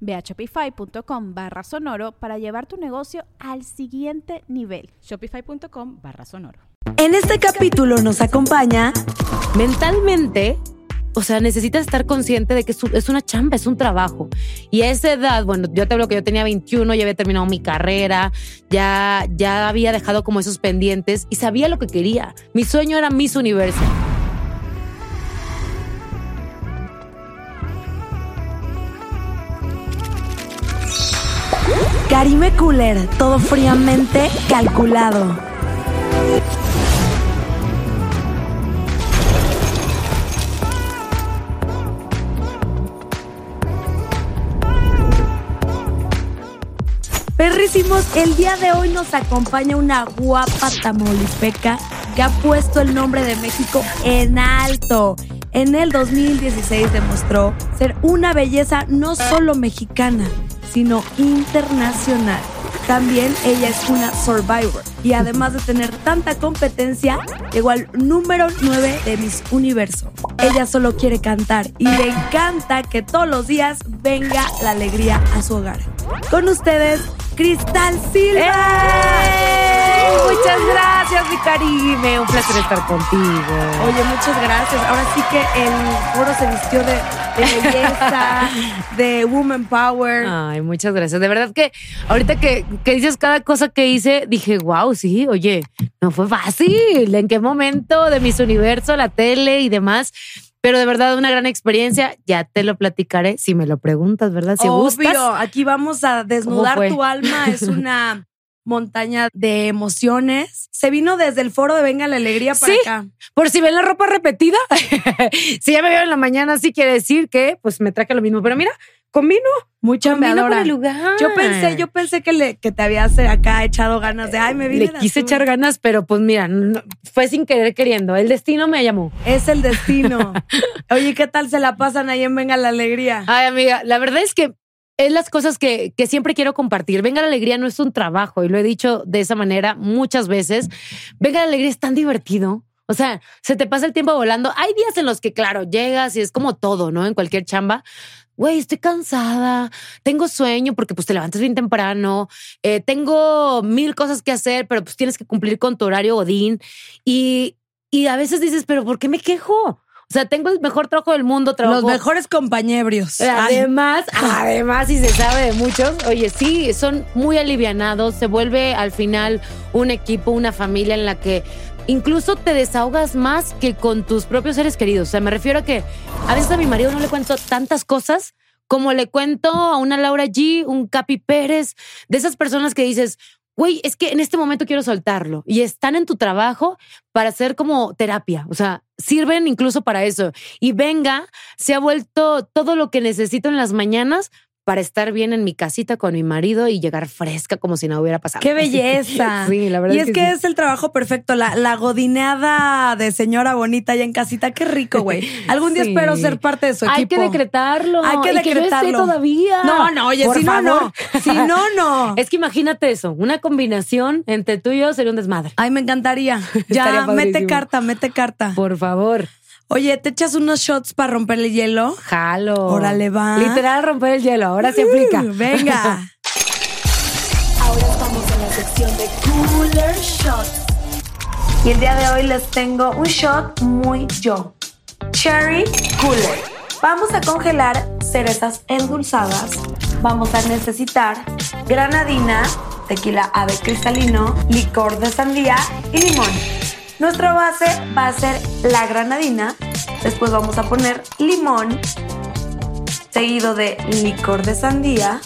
Ve a shopify.com barra sonoro para llevar tu negocio al siguiente nivel. Shopify.com barra sonoro. En este capítulo nos acompaña mentalmente. O sea, necesitas estar consciente de que es una chamba, es un trabajo. Y a esa edad, bueno, yo te hablo que yo tenía 21, ya había terminado mi carrera, ya, ya había dejado como esos pendientes y sabía lo que quería. Mi sueño era Miss Universo. Karime Cooler, todo fríamente calculado. Perrísimos, el día de hoy nos acompaña una guapa tamaulipeca que ha puesto el nombre de México en alto. En el 2016 demostró ser una belleza no solo mexicana, sino internacional. También ella es una survivor y además de tener tanta competencia, llegó al número 9 de Miss Universo. Ella solo quiere cantar y le encanta que todos los días venga la alegría a su hogar. Con ustedes, Cristal Silva. ¡Eh! Muchas gracias, mi Karime. Un placer estar contigo. Oye, muchas gracias. Ahora sí que el foro se vistió de, belleza, de woman power. Ay, muchas gracias. De verdad que ahorita que, que dices cada cosa que hice, dije, wow, sí, oye, no fue fácil. ¿En qué momento de mis universo, la tele y demás? Pero de verdad, una gran experiencia. Ya te lo platicaré si me lo preguntas, ¿verdad? Si Obvio, aquí vamos a desnudar tu alma. Es una montaña de emociones. Se vino desde el foro de Venga la Alegría para ¿Sí? acá. Por si ven la ropa repetida. si ya me vieron en la mañana, sí quiere decir que pues me traje lo mismo. Pero mira, combino. Chambeadora. con el lugar. Yo pensé, yo pensé que, le, que te habías eh, acá echado ganas de, ay, me vine Le de quise azul". echar ganas, pero pues mira, no- fue sin querer queriendo. El destino me llamó. Es el destino. Oye, ¿qué tal se la pasan ahí en Venga la Alegría? Ay, amiga, la verdad es que es las cosas que, que siempre quiero compartir. Venga la alegría no es un trabajo y lo he dicho de esa manera muchas veces. Venga la alegría es tan divertido. O sea, se te pasa el tiempo volando. Hay días en los que, claro, llegas y es como todo, ¿no? En cualquier chamba. Güey, estoy cansada, tengo sueño porque pues te levantas bien temprano, eh, tengo mil cosas que hacer, pero pues tienes que cumplir con tu horario Odín. Y, y a veces dices, pero ¿por qué me quejo? O sea, tengo el mejor trabajo del mundo, trabajo Los mejores compañeros. Ay, Además, además, y se sabe de muchos, oye, sí, son muy alivianados, se vuelve al final un equipo, una familia en la que incluso te desahogas más que con tus propios seres queridos. O sea, me refiero a que a veces a mi marido no le cuento tantas cosas como le cuento a una Laura G, un Capi Pérez, de esas personas que dices, güey, es que en este momento quiero soltarlo y están en tu trabajo para hacer como terapia, o sea, sirven incluso para eso. Y venga, se ha vuelto todo lo que necesito en las mañanas para estar bien en mi casita con mi marido y llegar fresca como si no hubiera pasado. ¡Qué belleza! Sí, la verdad Y es es que que sí. es el trabajo perfecto, la, la godineada de señora bonita allá en casita. Qué rico, güey. Algún día Sí. espero ser parte de su equipo. Hay que decretarlo. Hay que yo decretarlo. todavía. No, no, oye, Por si no, favor. no. Si no, no. Es que imagínate eso, una combinación entre tú y yo sería un desmadre. Ay, me encantaría. Ya, mete carta, mete carta. Por favor, Oye, ¿te echas unos shots para romper el hielo? jalo. Órale, va. Literal romper el hielo, ahora se aplica. Uh, venga. Ahora estamos en la sección de Cooler Shots. Y el día de hoy les tengo un shot muy yo. Cherry Cooler. Vamos a congelar cerezas endulzadas. Vamos a necesitar granadina, tequila ave cristalino, licor de sandía y limón. Nuestra base va a ser la granadina, después vamos a poner limón, seguido de licor de sandía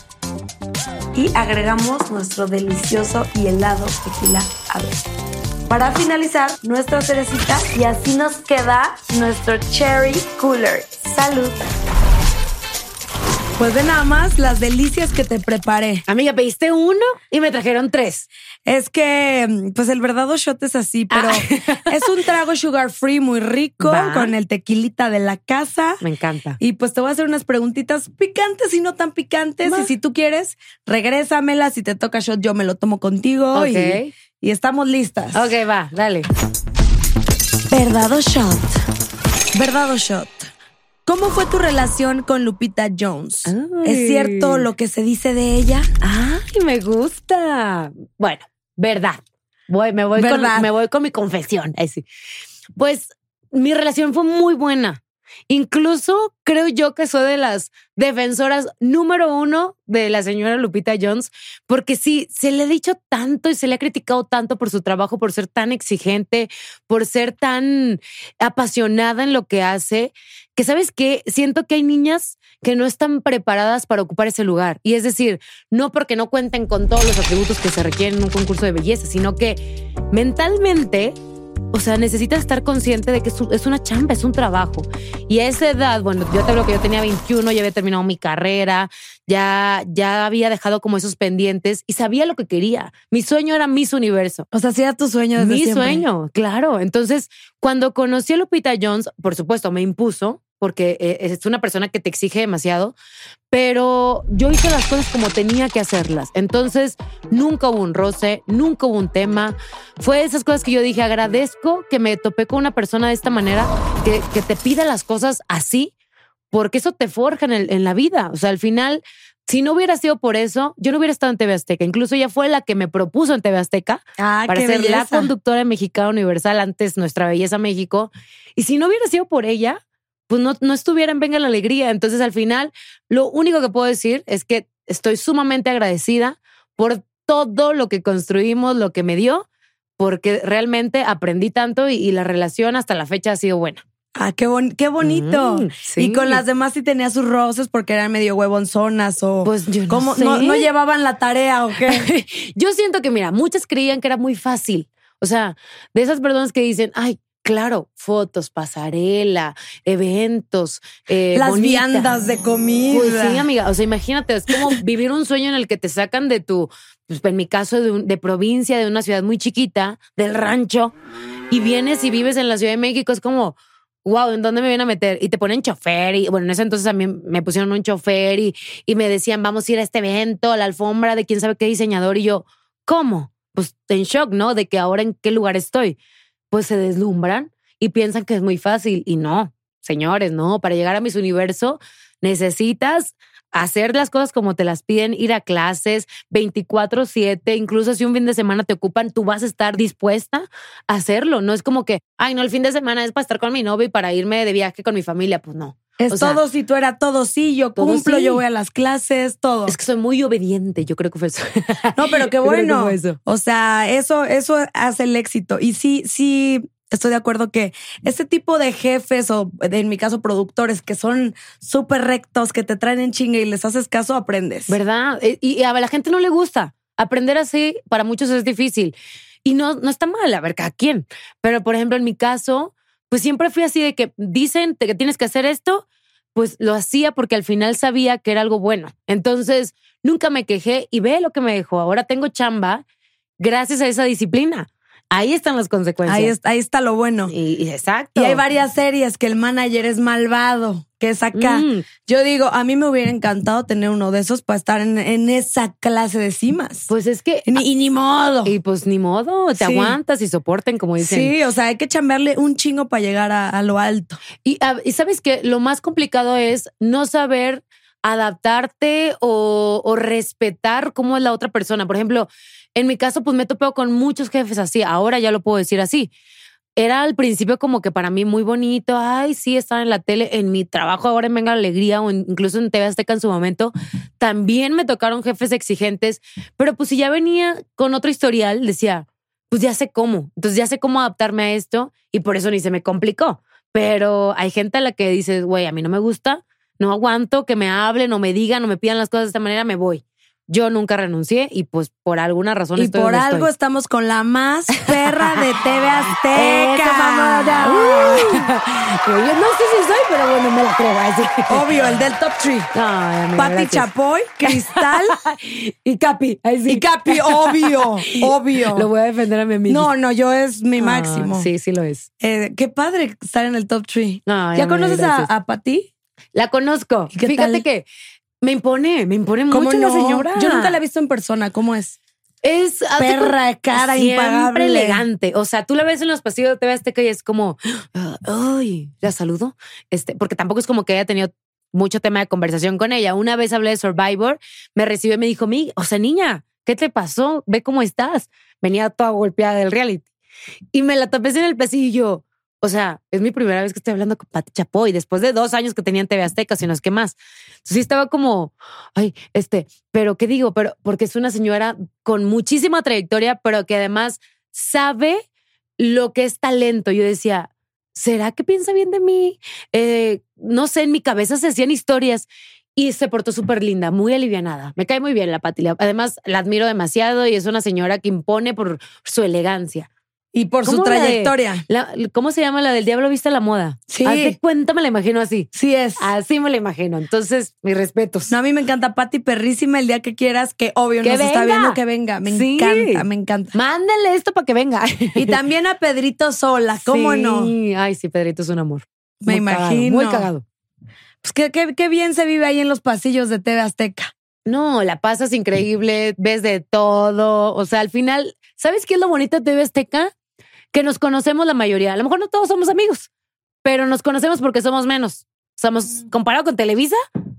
y agregamos nuestro delicioso y helado tequila ave. Para finalizar, nuestra cerecita y así nos queda nuestro cherry cooler. Salud. Pues de nada más las delicias que te preparé. Amiga, pediste uno y me trajeron tres. Es que, pues el verdadero shot es así, pero es un trago sugar free muy rico Va. con el tequilita de la casa. Me encanta. Y pues te voy a hacer unas preguntitas picantes y no tan picantes. Y si tú quieres, regrésamela. Si te toca shot, yo me lo tomo contigo. Ok. Y, y estamos listas. Ok, va, dale. Verdad o shot. Verdad o shot. ¿Cómo fue tu relación con Lupita Jones? Ay. ¿Es cierto lo que se dice de ella? Ay, me gusta. Bueno, verdad. Voy, me, voy Verdad. Con, me voy con mi confesión. Sí. Pues mi relación fue muy buena. Incluso creo yo que soy de las defensoras número uno de la señora Lupita Jones, porque sí, se le ha dicho tanto y se le ha criticado tanto por su trabajo, por ser tan exigente, por ser tan apasionada en lo que hace, que sabes que siento que hay niñas que no están preparadas para ocupar ese lugar. Y es decir, no porque no cuenten con todos los atributos que se requieren en un concurso de belleza, sino que mentalmente, o sea, necesitas estar consciente de que es un- es una chamba, es un trabajo. Y a esa edad, bueno, yo te hablo que yo tenía 21, ya había terminado mi carrera, ya, ya había dejado como esos pendientes y sabía lo que quería. Mi sueño era Miss Universo. O sea, sí era tu sueño desde Mi siempre. sueño, claro. Entonces, cuando conocí a Lupita Jones, por supuesto, me impuso, porque eh, es una persona que te exige demasiado, pero yo hice las cosas como tenía que hacerlas. Entonces, nunca hubo un roce, nunca hubo un tema. Fue de esas cosas que yo dije, agradezco que me topé con una persona de esta manera, que, que te pida las cosas así, porque eso te forja en, el- en la vida. O sea, al final... Si no hubiera sido por eso, yo no hubiera estado en TV Azteca. Incluso ella fue la que me propuso en TV Azteca Ah, para ser la conductora de Mexicana Universal antes Nuestra Belleza México. Y si no hubiera sido por ella, pues no, no estuviera en Venga la Alegría. Entonces al final, lo único que puedo decir es que estoy sumamente agradecida por todo lo que construimos, lo que me dio, porque realmente aprendí tanto y, y la relación hasta la fecha ha sido buena. Ah, qué, bon- qué bonito. Mm, sí. Y con las demás sí tenía sus roces porque eran medio huevonzonas o Pues yo no ¿cómo? sé. No, no llevaban la tarea o qué. Yo siento que, mira, muchas creían que era muy fácil. O sea, de esas personas que dicen, ay, claro, fotos, pasarela, eventos, eh, Las bonita". viandas de comida. Pues sí, amiga. O sea, imagínate, es como vivir un sueño en el que te sacan de tu, pues en mi caso, de, un- de provincia, de una ciudad muy chiquita, del rancho, y vienes y vives en la Ciudad de México. Es como, wow, ¿en dónde me vienen a meter? Y te ponen chofer. Y bueno, en ese entonces a mí me pusieron un chofer y, y me decían, vamos a ir a este evento, a la alfombra de quién sabe qué diseñador. Y yo, ¿cómo? Pues en shock, ¿no? De que ahora en qué lugar estoy. Pues se deslumbran y piensan que es muy fácil. Y no, señores, no. Para llegar a Miss Universo necesitas hacer las cosas como te las piden, ir a clases 24/7, incluso si un fin de semana te ocupan, tú vas a estar dispuesta a hacerlo. No es como que, ay, no, el fin de semana es para estar con mi novio y para irme de viaje con mi familia. Pues no. Es o sea, todo si tú era todo sí, yo cumplo, sí. yo voy a las clases, todo. Es que soy muy obediente, yo creo que fue eso. No, pero qué que bueno. eso. O sea, eso, eso hace el éxito. Y sí, sí, estoy de acuerdo que este tipo de jefes o en mi caso productores que son súper rectos, que te traen en chinga y les haces caso, aprendes. ¿Verdad? Y y a la gente no le gusta. Aprender así para muchos es difícil. Y no, no está mal, a ver, cada quien. Pero, por ejemplo, en mi caso, pues siempre fui así de que dicen que tienes que hacer esto, pues lo hacía porque al final sabía que era algo bueno. Entonces, nunca me quejé y ve lo que me dejó. Ahora tengo chamba gracias a esa disciplina. Ahí están las consecuencias. Ahí, está, ahí está lo bueno. Y, y exacto. Y hay varias series que el manager es malvado, que es acá. Mm, Yo digo, a mí me hubiera encantado tener uno de esos para estar en, en esa clase de cimas. pues es que. Ni- y ni modo. Y pues ni modo, te Sí. aguantas y soporten, como dicen. Sí, o sea, hay que chambearle un chingo para llegar a, a lo alto. Y, y sabes que lo más complicado es no saber adaptarte o, o respetar cómo es la otra persona. Por ejemplo, en mi caso, pues me he topado con muchos jefes así. Ahora ya lo puedo decir así. Era al principio como que para mí muy bonito. Ay, sí, estar en la tele. En mi trabajo ahora en Venga la Alegría o incluso en TV Azteca en su momento, también me tocaron jefes exigentes. Pero pues si ya venía con otro historial, decía, pues ya sé cómo. Entonces ya sé cómo adaptarme a esto y por eso ni se me complicó. Pero hay gente a la que dices, güey, a mí no me gusta, no aguanto que me hablen o me digan o me pidan las cosas de esta manera, me voy. Yo nunca renuncié y pues por alguna razón Y estoy por donde algo estoy. estamos con la más perra de TV Azteca. mamona. Yo no sé si soy, pero bueno, me la creo. así. Obvio, el del top 3. Ay, amiga, Pati gracias. Chapoy, Cristal y Capi. y Capi, obvio, obvio. Lo voy a defender a mi amiga. No, no, yo es mi máximo. sí, sí lo es. Eh, qué padre estar en el top 3. Ay, ¿Ya amiga, conoces a, a Pati? La conozco. ¿Y qué Fíjate tal? que me impone, me impone ¿Cómo mucho no? la señora. Yo nunca la he visto en persona. ¿Cómo es? Es Perra, cara siempre impagable. elegante. O sea, tú la ves en los pasillos de TV Azteca y es como, ay, la saludo. Este, porque tampoco es como que haya tenido mucho tema de conversación con ella. Una vez hablé de Survivor, me recibió y me dijo, mi, o sea, niña, ¿qué te pasó? Ve cómo estás. Venía toda golpeada del reality. Y me la topé en el pasillo o sea, es mi primera vez que estoy hablando con Pati Chapoy, después de dos años que tenía en TV Azteca, si no es que más. Entonces sí estaba como, ay, este, pero ¿qué digo? Pero porque es una señora con muchísima trayectoria, pero que además sabe lo que es talento. Yo decía, ¿será que piensa bien de mí? Eh, no sé, en mi cabeza se hacían historias y se portó súper linda, muy alivianada. Me cae muy bien la Pati. Además, la admiro demasiado y es una señora que impone por su elegancia. Y por su ¿Cómo la de- trayectoria. La- ¿Cómo se llama la del diablo viste la moda? Sí. Haz de cuenta, me la imagino así. Sí es. Así me la imagino. Entonces, mis respetos. No, a mí me encanta Pati Perrísima el día que quieras, que obvio Que nos está viendo que venga. Me Sí. encanta, me encanta. Mándenle esto para que venga. Y también a Pedrito Sola, ¿cómo Sí. no? Ay, sí, Pedrito es un amor. Me Muy cagado, imagino. muy cagado. Pues qué, qué- qué bien se vive ahí en los pasillos de TV Azteca. No, la pasas increíble, ves de todo. O sea, al final, ¿sabes qué es lo bonito de TV Azteca? Que nos conocemos la mayoría. A lo mejor no todos somos amigos, pero nos conocemos porque somos menos. Somos, comparado con Televisa,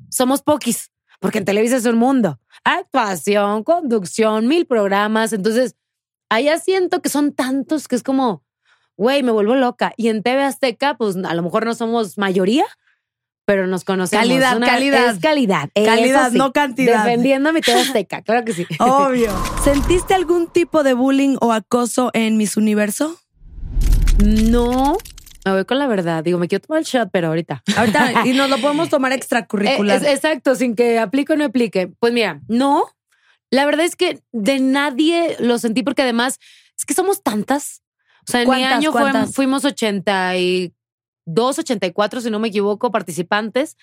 somos poquis, porque en Televisa es un mundo. Actuación, conducción, mil programas. Entonces, allá siento que son tantos que es como, güey, me vuelvo loca. Y en TV Azteca, pues a lo mejor no somos mayoría, pero nos conocemos. Calidad, calidad. Es calidad. Calidad, sí. no cantidad. Defendiendo a mi TV Azteca, claro que sí. Obvio. ¿Sentiste algún tipo de bullying o acoso en Miss Universo? No, me voy con la verdad. Digo, me quiero tomar el shot, pero ahorita. Ahorita, y nos lo podemos tomar Eh, extracurricular. es- exacto, sin que aplique o no aplique. Pues mira, no. La verdad es que de nadie lo sentí porque además es que somos tantas. O sea, en mi ¿Cuántas, año cuántas? fuimos 82, 84, si no me equivoco, participantes.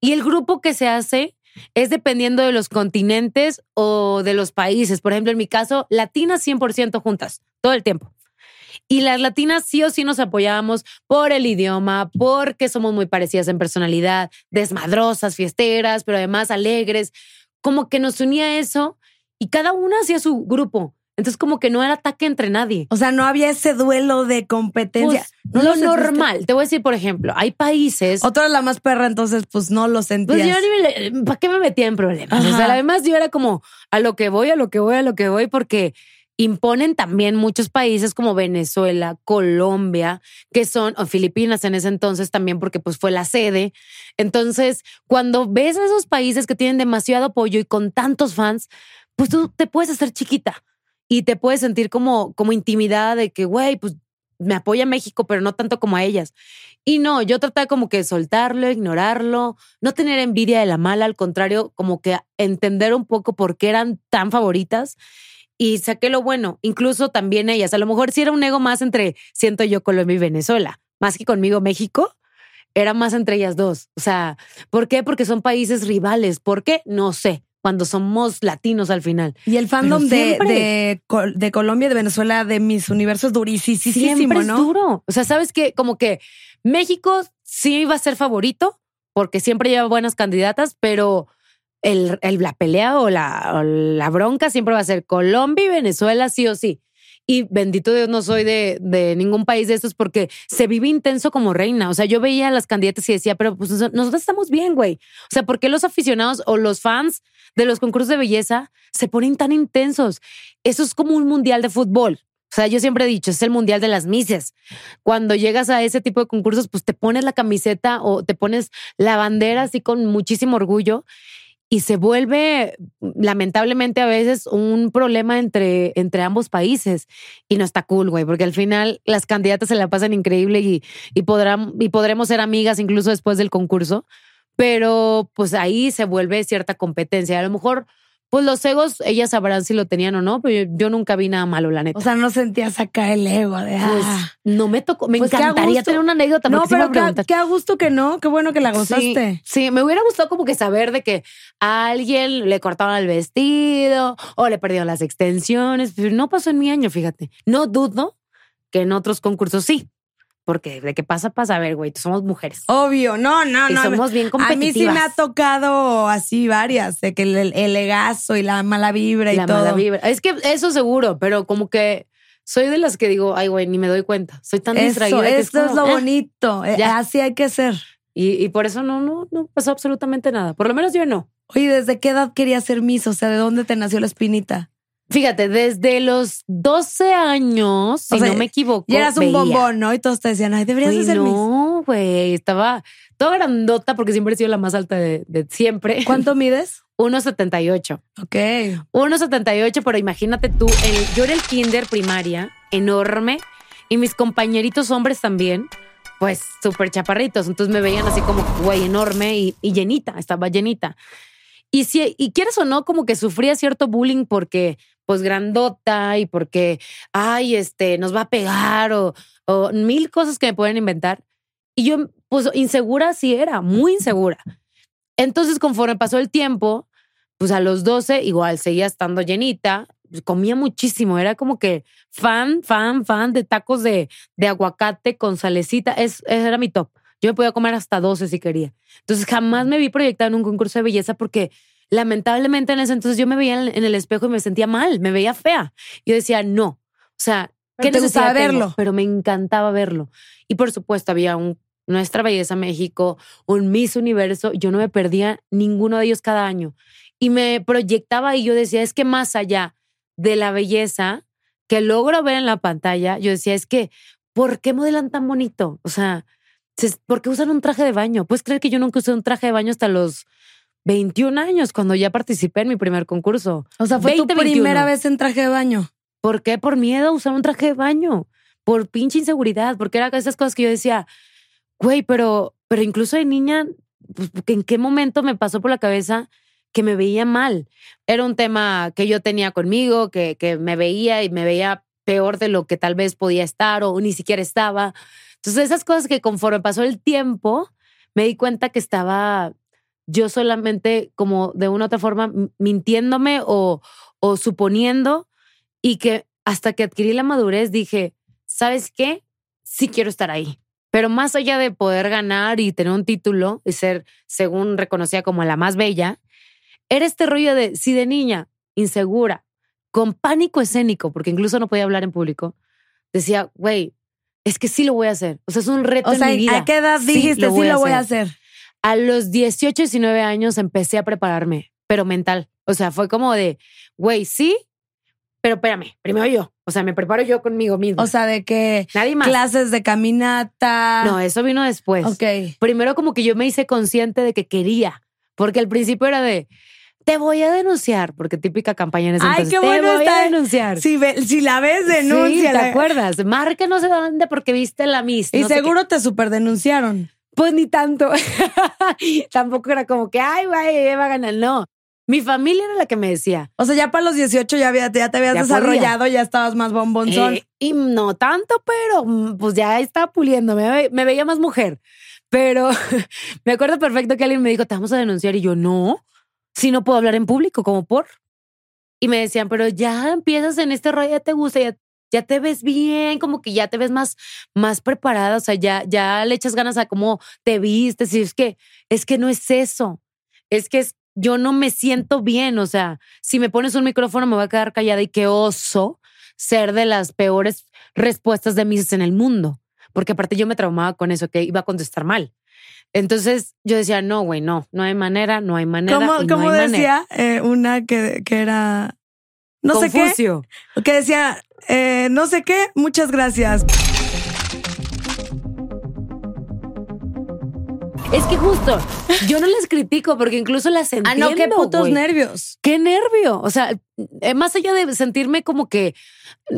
Y el grupo que se hace es dependiendo de los continentes o de los países. Por ejemplo, en mi caso, latinas 100% juntas, todo el tiempo. Y las latinas sí o sí nos apoyábamos por el idioma, porque somos muy parecidas en personalidad, desmadrosas, fiesteras, pero además alegres. Como que nos unía eso y cada una hacía su grupo. Entonces como que no era ataque entre nadie. o sea, no había ese duelo de competencia. Pues, ¿No lo normal. Te voy a decir, por ejemplo, hay países... Otra era la más perra, entonces pues no lo sentías. Pues yo ni me... ¿Para qué me metía en problemas? O sea, además yo era como a lo que voy, a lo que voy, a lo que voy, porque imponen también muchos países como Venezuela, Colombia, que son, Filipinas en ese entonces también, porque pues fue la sede. Entonces, cuando ves a esos países que tienen demasiado apoyo y con tantos fans, pues tú te puedes hacer chiquita y te puedes sentir como, como intimidada de que, güey, pues me apoya México, pero no tanto como a ellas. Y no, yo trataba como que soltarlo, ignorarlo, no tener envidia de la mala, al contrario, como que entender un poco por qué eran tan favoritas y saqué lo bueno, incluso también ellas. A lo mejor sí era un ego más entre, siento yo, Colombia y Venezuela, más que conmigo México, era más entre ellas dos. O sea, ¿por qué? Porque son países rivales. ¿Por qué? No sé. Cuando somos latinos al final. Y el fandom de, de, Col- de Colombia y de Venezuela de mis universos durísimo, Siempre es ¿no? duro. O sea, sabes que como que México sí va a ser favorito porque siempre lleva buenas candidatas, pero el, el- la pelea o la, la bronca siempre va a ser Colombia y Venezuela, sí o sí. Y bendito Dios, no soy de, de ningún país de estos porque se vive intenso como reina. O sea, yo veía las candidatas y decía, pero pues nos- nosotros estamos bien, güey. O sea, ¿por qué los aficionados o los fans de los concursos de belleza se ponen tan intensos? Eso es como un mundial de fútbol. O sea, yo siempre he dicho, es el mundial de las mises. Cuando llegas a ese tipo de concursos, pues te pones la camiseta o te pones la bandera así con muchísimo orgullo. Y se vuelve lamentablemente a veces un problema entre, entre ambos países y no está cool, güey, porque al final las candidatas se la pasan increíble y, y, podrán, y podremos ser amigas incluso después del concurso, pero pues ahí se vuelve cierta competencia. A lo mejor pues los egos, ellas sabrán si lo tenían o no, pero yo, yo nunca vi nada malo, la neta. O sea, no sentías acá el ego de. Pues, ah. no me tocó. Me Pues encantaría tener una anécdota. no, pero qué, a gusto que no. Qué bueno que la gozaste. Sí, sí, me hubiera gustado como que saber de que a alguien le cortaban el vestido o le perdieron las extensiones, pero no pasó en mi año, fíjate. No dudo que en otros concursos sí, porque de qué pasa, pasa. A ver, güey, somos mujeres. Obvio, no, no, y no. somos bien A competitivas. mí sí me ha tocado así varias, de que el, el legazo y la mala vibra y la todo. mala vibra. Es que eso seguro, pero como que soy de las que digo, ay, güey, ni me doy cuenta. Soy tan Eso, distraída. que esto es como, lo "Ah". bonito. Eh, ya. Así hay que ser. Y, y por eso no, no, no pasó absolutamente nada. Por lo menos yo no. Oye, ¿desde qué edad querías ser Miss? O sea, ¿de dónde te nació la espinita? Fíjate, desde los 12 años, si O sea, no me equivoco. Y eras un veía. bombón, ¿no? Y todos te decían, ay, deberías ser Miss. no, güey, estaba toda grandota porque siempre he sido la más alta de, de siempre. ¿Cuánto mides? 1,78. Ok. 1,78, pero imagínate tú, el- yo era el kinder primaria, enorme, y mis compañeritos hombres también, pues súper chaparritos. Entonces me veían así como, güey, enorme y, y llenita, estaba llenita. Y si, y quieres o no, como que sufría cierto bullying porque, pues, grandota y porque, ay, este, nos va a pegar o, mil cosas que me pueden inventar. Y yo, pues, insegura sí era, muy insegura. Entonces, conforme pasó el tiempo, pues a los 12 igual seguía estando llenita, comía muchísimo, era como que fan, fan, fan de tacos de, de aguacate con salecita, es, era mi top. Yo me podía comer hasta 12 si quería. Entonces jamás me vi proyectada en un concurso de belleza porque lamentablemente en ese entonces yo me veía en, el espejo y me sentía mal, me veía fea. Yo decía, no, o sea, Pero ¿qué te tengo? verlo. Pero me encantaba verlo. Y por supuesto había un Nuestra Belleza México, un Miss Universo, yo no me perdía ninguno de ellos cada año. Y me proyectaba y yo decía, es que más allá de la belleza que logro ver en la pantalla, yo decía, es que, ¿por qué modelan tan bonito? O sea, se- ¿por qué usan un traje de baño? ¿Puedes creer que yo nunca usé un traje de baño hasta los 21 años, cuando ya participé en mi primer concurso? O sea, fue 20, tu primera 21. vez en traje de baño. ¿Por qué? Por miedo a usar un traje de baño, por pinche inseguridad, porque era esas cosas que yo decía, güey, pero, pero incluso de niña, pues, ¿en qué momento me pasó por la cabeza que me veía mal? Era un tema que yo tenía conmigo, que, que me veía y me veía peor de lo que tal vez podía estar o ni siquiera estaba. Entonces, esas cosas que conforme pasó el tiempo, me di cuenta que estaba yo solamente como de una u otra forma mintiéndome o, o suponiendo y que hasta que adquirí la madurez dije, ¿sabes qué? Sí quiero estar ahí. Pero más allá de poder ganar y tener un título y ser, según reconocía como la más bella, era este rollo de, si de niña, insegura, con pánico escénico, porque incluso no podía hablar en público, decía, güey, es que sí lo voy a hacer. O sea, es un reto O sea, en mi vida. ¿a qué edad Sí dijiste, sí lo voy a hacer? A los 18, 19 años empecé a prepararme, pero mental. O sea, fue como de, güey, sí, pero espérame, primero yo. O sea, me preparo yo conmigo mismo. O sea, de que Nadie más. clases de caminata. No, eso vino después. Ok. Primero como que yo me hice consciente de que quería, porque al principio era de, te voy a denunciar, porque típica campaña en ese Ay, entonces, qué bueno te voy está. a denunciar. Si, ve- si la ves, Sí, denuncia. ¿te acuerdas? Marca no sé dónde porque viste la Miss. Y no seguro te super denunciaron. Pues ni tanto. Tampoco era como que, ay, güey, va a ganar. No. Mi familia era la que me decía. O sea, ya para los 18 ya, había, ya te habías Ya desarrollado, ya estabas más bombonzón. Eh, y no tanto, pero mm, pues ya estaba puliendo. Me veía más mujer. Pero me acuerdo perfecto que alguien me dijo, te vamos a denunciar. Y yo, no, si no puedo hablar en público, como por. Y me decían, pero ya empiezas en este rollo, ya te gusta, ya, ya te ves bien, como que ya te ves más, más preparada. O sea, ya, ya le echas ganas a cómo te vistes. Y es que, es que no es eso. Es que es, yo no me siento bien. O sea, si me pones un micrófono, me voy a quedar callada y qué oso ser de las peores respuestas de mis en el mundo. Porque aparte yo me traumaba con eso, que iba a contestar mal. Entonces yo decía, no, güey, no, no hay manera, no hay manera. ¿Cómo, no cómo hay manera. decía eh, una que, que era. No sé Confucio. qué. Que decía, eh, no sé qué, muchas gracias. Es que justo, yo no les critico porque incluso las Ah, entiendo. no, qué putos nervios. Qué nervio. O sea, eh, más allá de sentirme como que,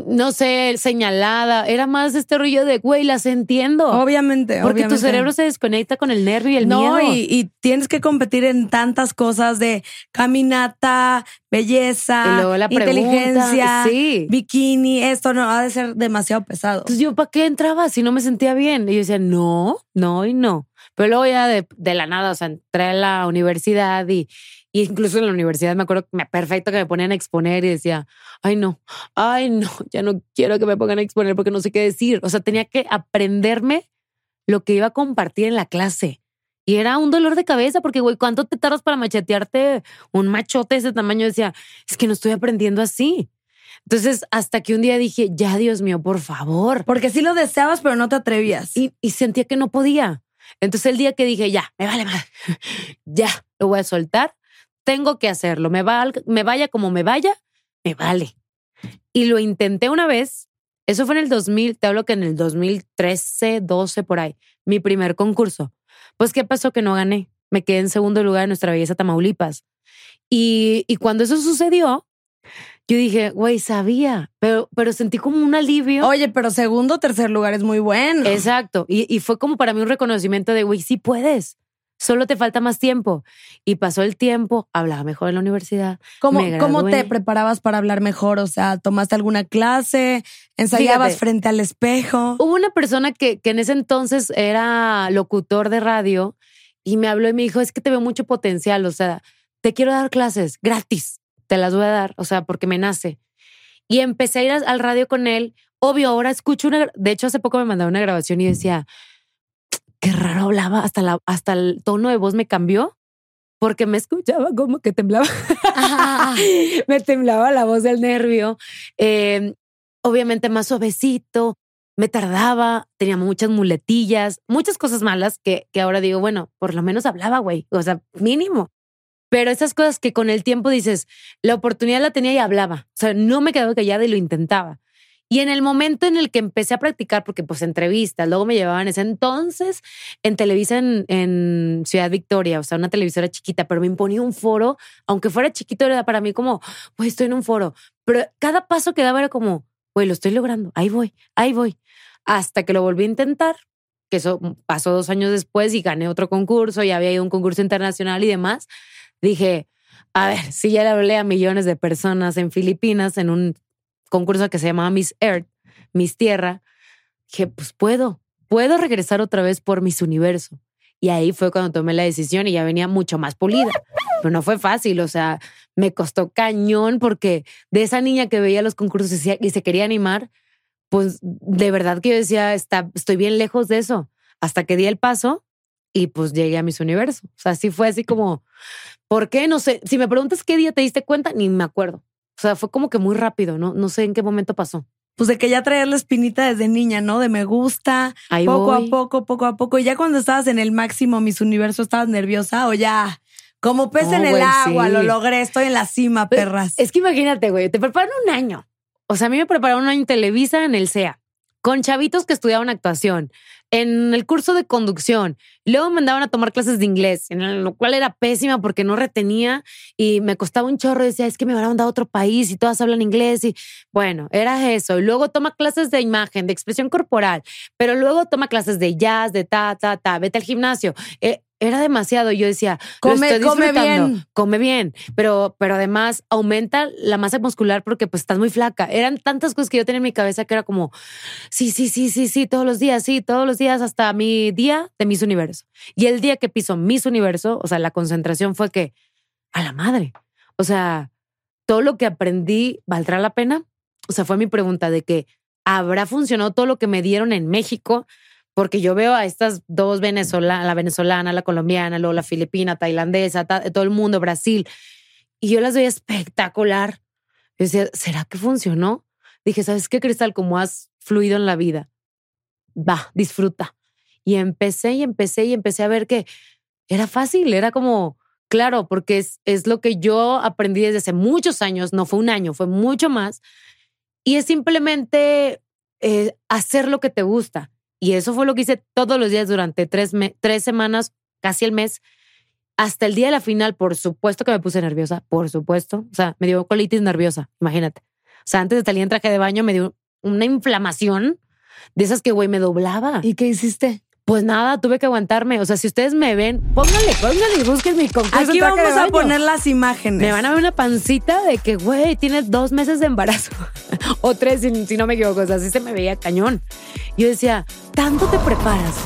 no sé, señalada, era más este rollo de, güey, las entiendo. Obviamente, porque tu cerebro se desconecta con el nervio y el no, miedo. y, y tienes que competir en tantas cosas de caminata, belleza, Y luego la inteligencia, sí. bikini, esto no ha de ser demasiado pesado. Entonces yo, ¿para qué entraba si no me sentía bien? Y yo decía, no, no y no. Pero luego ya de, de la nada, o sea, entré a la universidad y, y incluso en la universidad me acuerdo perfecto que me ponían a exponer y decía, ay no, ay no, ya no quiero que me pongan a exponer porque no sé qué decir. O sea, tenía que aprenderme lo que iba a compartir en la clase. Y era un dolor de cabeza porque, güey, ¿cuánto te tardas para machetearte un machote de ese tamaño? Decía, es que no estoy aprendiendo así. Entonces, hasta que un día dije, ya, Dios mío, por favor. Porque sí lo deseabas, pero no te atrevías. Y, y sentía que no podía. Entonces, el día que dije, ya, me vale más, ya, lo voy a soltar, tengo que hacerlo. Me, val- me vaya como me vaya, me vale. Y lo intenté una vez. Eso fue en el 2000, te hablo que en el 2013, 12, por ahí, mi primer concurso. Pues, ¿qué pasó? Que no gané. Me quedé en segundo lugar en Nuestra Belleza Tamaulipas. Y, y cuando eso sucedió, yo dije, güey, sabía, pero, pero sentí como un alivio. Oye, pero segundo tercer lugar es muy bueno. Exacto. Y, y fue como para mí un reconocimiento de, güey, sí puedes. Solo te falta más tiempo. Y pasó el tiempo, hablaba mejor en la universidad. ¿Cómo, ¿Cómo te preparabas para hablar mejor? O sea, ¿tomaste alguna clase? ¿Ensayabas Fíjate. frente al espejo? Hubo una persona que, que en ese entonces era locutor de radio y me habló y me dijo, es que te veo mucho potencial, o sea, te quiero dar clases gratis, te las voy a dar, o sea, porque me nace. Y empecé a ir al radio con él. Obvio, ahora escucho una, de hecho hace poco me mandaron una grabación y decía, qué raro hablaba, hasta, la, hasta el tono de voz me cambió porque me escuchaba como que temblaba. me temblaba la voz del nervio. Eh, obviamente más suavecito, me tardaba, tenía muchas muletillas, muchas cosas malas que, que ahora digo, bueno, por lo menos hablaba, güey, o sea, mínimo. Pero esas cosas que con el tiempo dices, la oportunidad la tenía y hablaba, o sea, no me quedaba callada y lo intentaba. Y en el momento en el que empecé a practicar, porque pues entrevistas, luego me llevaban ese entonces en Televisa en, en Ciudad Victoria, o sea, una televisora chiquita, pero me imponía un foro, aunque fuera chiquito, era para mí como, güey, estoy en un foro. Pero cada paso que daba era como, güey, lo estoy logrando, ahí voy, ahí voy. Hasta que lo volví a intentar, que eso pasó dos años después y gané otro concurso, y había ido a un concurso internacional y demás. Dije, a ver, si ya le hablé a millones de personas en Filipinas en un concurso que se llamaba Miss Earth, Miss Tierra, dije, pues puedo, puedo regresar otra vez por Miss Universo. Y ahí fue cuando tomé la decisión y ya venía mucho más pulida. Pero no fue fácil, o sea, me costó cañón porque de esa niña que veía los concursos y se- y se quería animar, pues de verdad que yo decía, está, estoy bien lejos de eso. Hasta que di el paso y pues llegué a Miss Universo. O sea, sí fue así como, ¿por qué? No sé. Si me preguntas qué día te diste cuenta, ni me acuerdo. O sea, fue como que muy rápido, ¿no? No sé en qué momento pasó. Pues de que ya traías la espinita desde niña, ¿no? De me gusta, Ahí poco voy. a poco, poco a poco. Y ya cuando estabas en el máximo Miss Universo, ¿estabas nerviosa o ya? Como pez No, en el güey, agua, sí. lo logré, estoy en la cima, Pero perras. Es que imagínate, güey, te preparan un año. O sea, a mí me prepararon un año en Televisa en el CEA, con chavitos que estudiaban actuación, en el curso de conducción. Luego me mandaban a tomar clases de inglés, en lo cual era pésima porque no retenía y me costaba un chorro. Decía, es que me van a mandar a otro país y todas hablan inglés. Y bueno, era eso. Luego toma clases de imagen, de expresión corporal, pero luego toma clases de jazz, de ta, ta, ta, vete al gimnasio. Eh, era demasiado. Yo decía, Come- come bien. Come bien, pero, pero además aumenta la masa muscular porque pues estás muy flaca. Eran tantas cosas que yo tenía en mi cabeza que era como, sí, sí, sí, sí, sí, todos los días, sí, todos los días hasta mi día de Miss Universo. Y el día que piso Miss Universo, o sea, la concentración fue que, a la madre, o sea, todo lo que aprendí, ¿valdrá la pena? O sea, fue mi pregunta de que, ¿habrá funcionado todo lo que me dieron en México? Porque yo veo a estas dos venezolanas, la venezolana, la colombiana, luego la filipina, tailandesa, ta- todo el mundo, Brasil, y yo las veía espectacular. Yo decía, ¿será que funcionó? Dije, ¿sabes qué, Cristal? Como has fluido en la vida, va, disfruta. Y empecé y empecé y empecé a ver que era fácil, era como, claro, porque es, es lo que yo aprendí desde hace muchos años, no fue un año, fue mucho más. Y es simplemente eh, hacer lo que te gusta. Y eso fue lo que hice todos los días durante tres, tres semanas, casi el mes. Hasta el día de la final, por supuesto que me puse nerviosa, por supuesto. O sea, me dio colitis nerviosa, imagínate. O sea, antes de salir en traje de baño me dio una inflamación de esas que, güey, me doblaba. ¿Y qué hiciste? Pues nada, tuve que aguantarme. O sea, si ustedes me ven, pónganle, pónganle y busquen mi concurso. Aquí vamos a baño. poner las imágenes. Me van a ver una pancita de que, güey, tienes dos meses de embarazo. o tres, si, si no me equivoco. O sea, así se me veía cañón. Yo decía, ¿tanto te preparas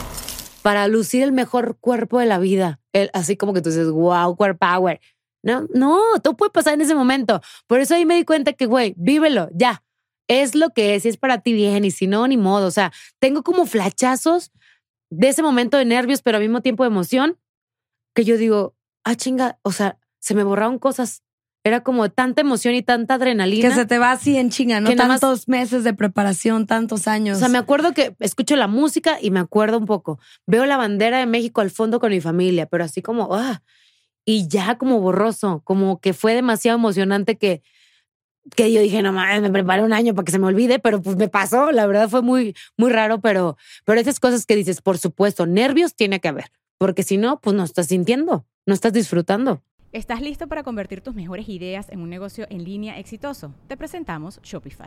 para lucir el mejor cuerpo de la vida? El- así como que tú dices, wow, core power. No, no, todo puede pasar en ese momento. Por eso ahí me di cuenta que, güey, vívelo, ya. Es lo que es, si es para ti bien y si no, ni modo. O sea, tengo como flachazos de ese momento de nervios, pero al mismo tiempo de emoción, que yo digo, ah, chinga, o sea, se me borraron cosas. Era como tanta emoción y tanta adrenalina. Que se te va así en chinga, ¿no? Que más- Tantos meses de preparación, tantos años. O sea, me acuerdo que escucho la música y me acuerdo un poco. Veo la bandera de México al fondo con mi familia, pero así como, ah, y ya como borroso, como que fue demasiado emocionante que, que yo dije, no mames, me preparé un año para que se me olvide, pero pues me pasó. La verdad fue muy, muy raro, pero, pero esas cosas que dices, por supuesto, nervios tiene que haber, porque si no, pues no estás sintiendo, no estás disfrutando. ¿Estás listo para convertir tus mejores ideas en un negocio en línea exitoso? Te presentamos Shopify.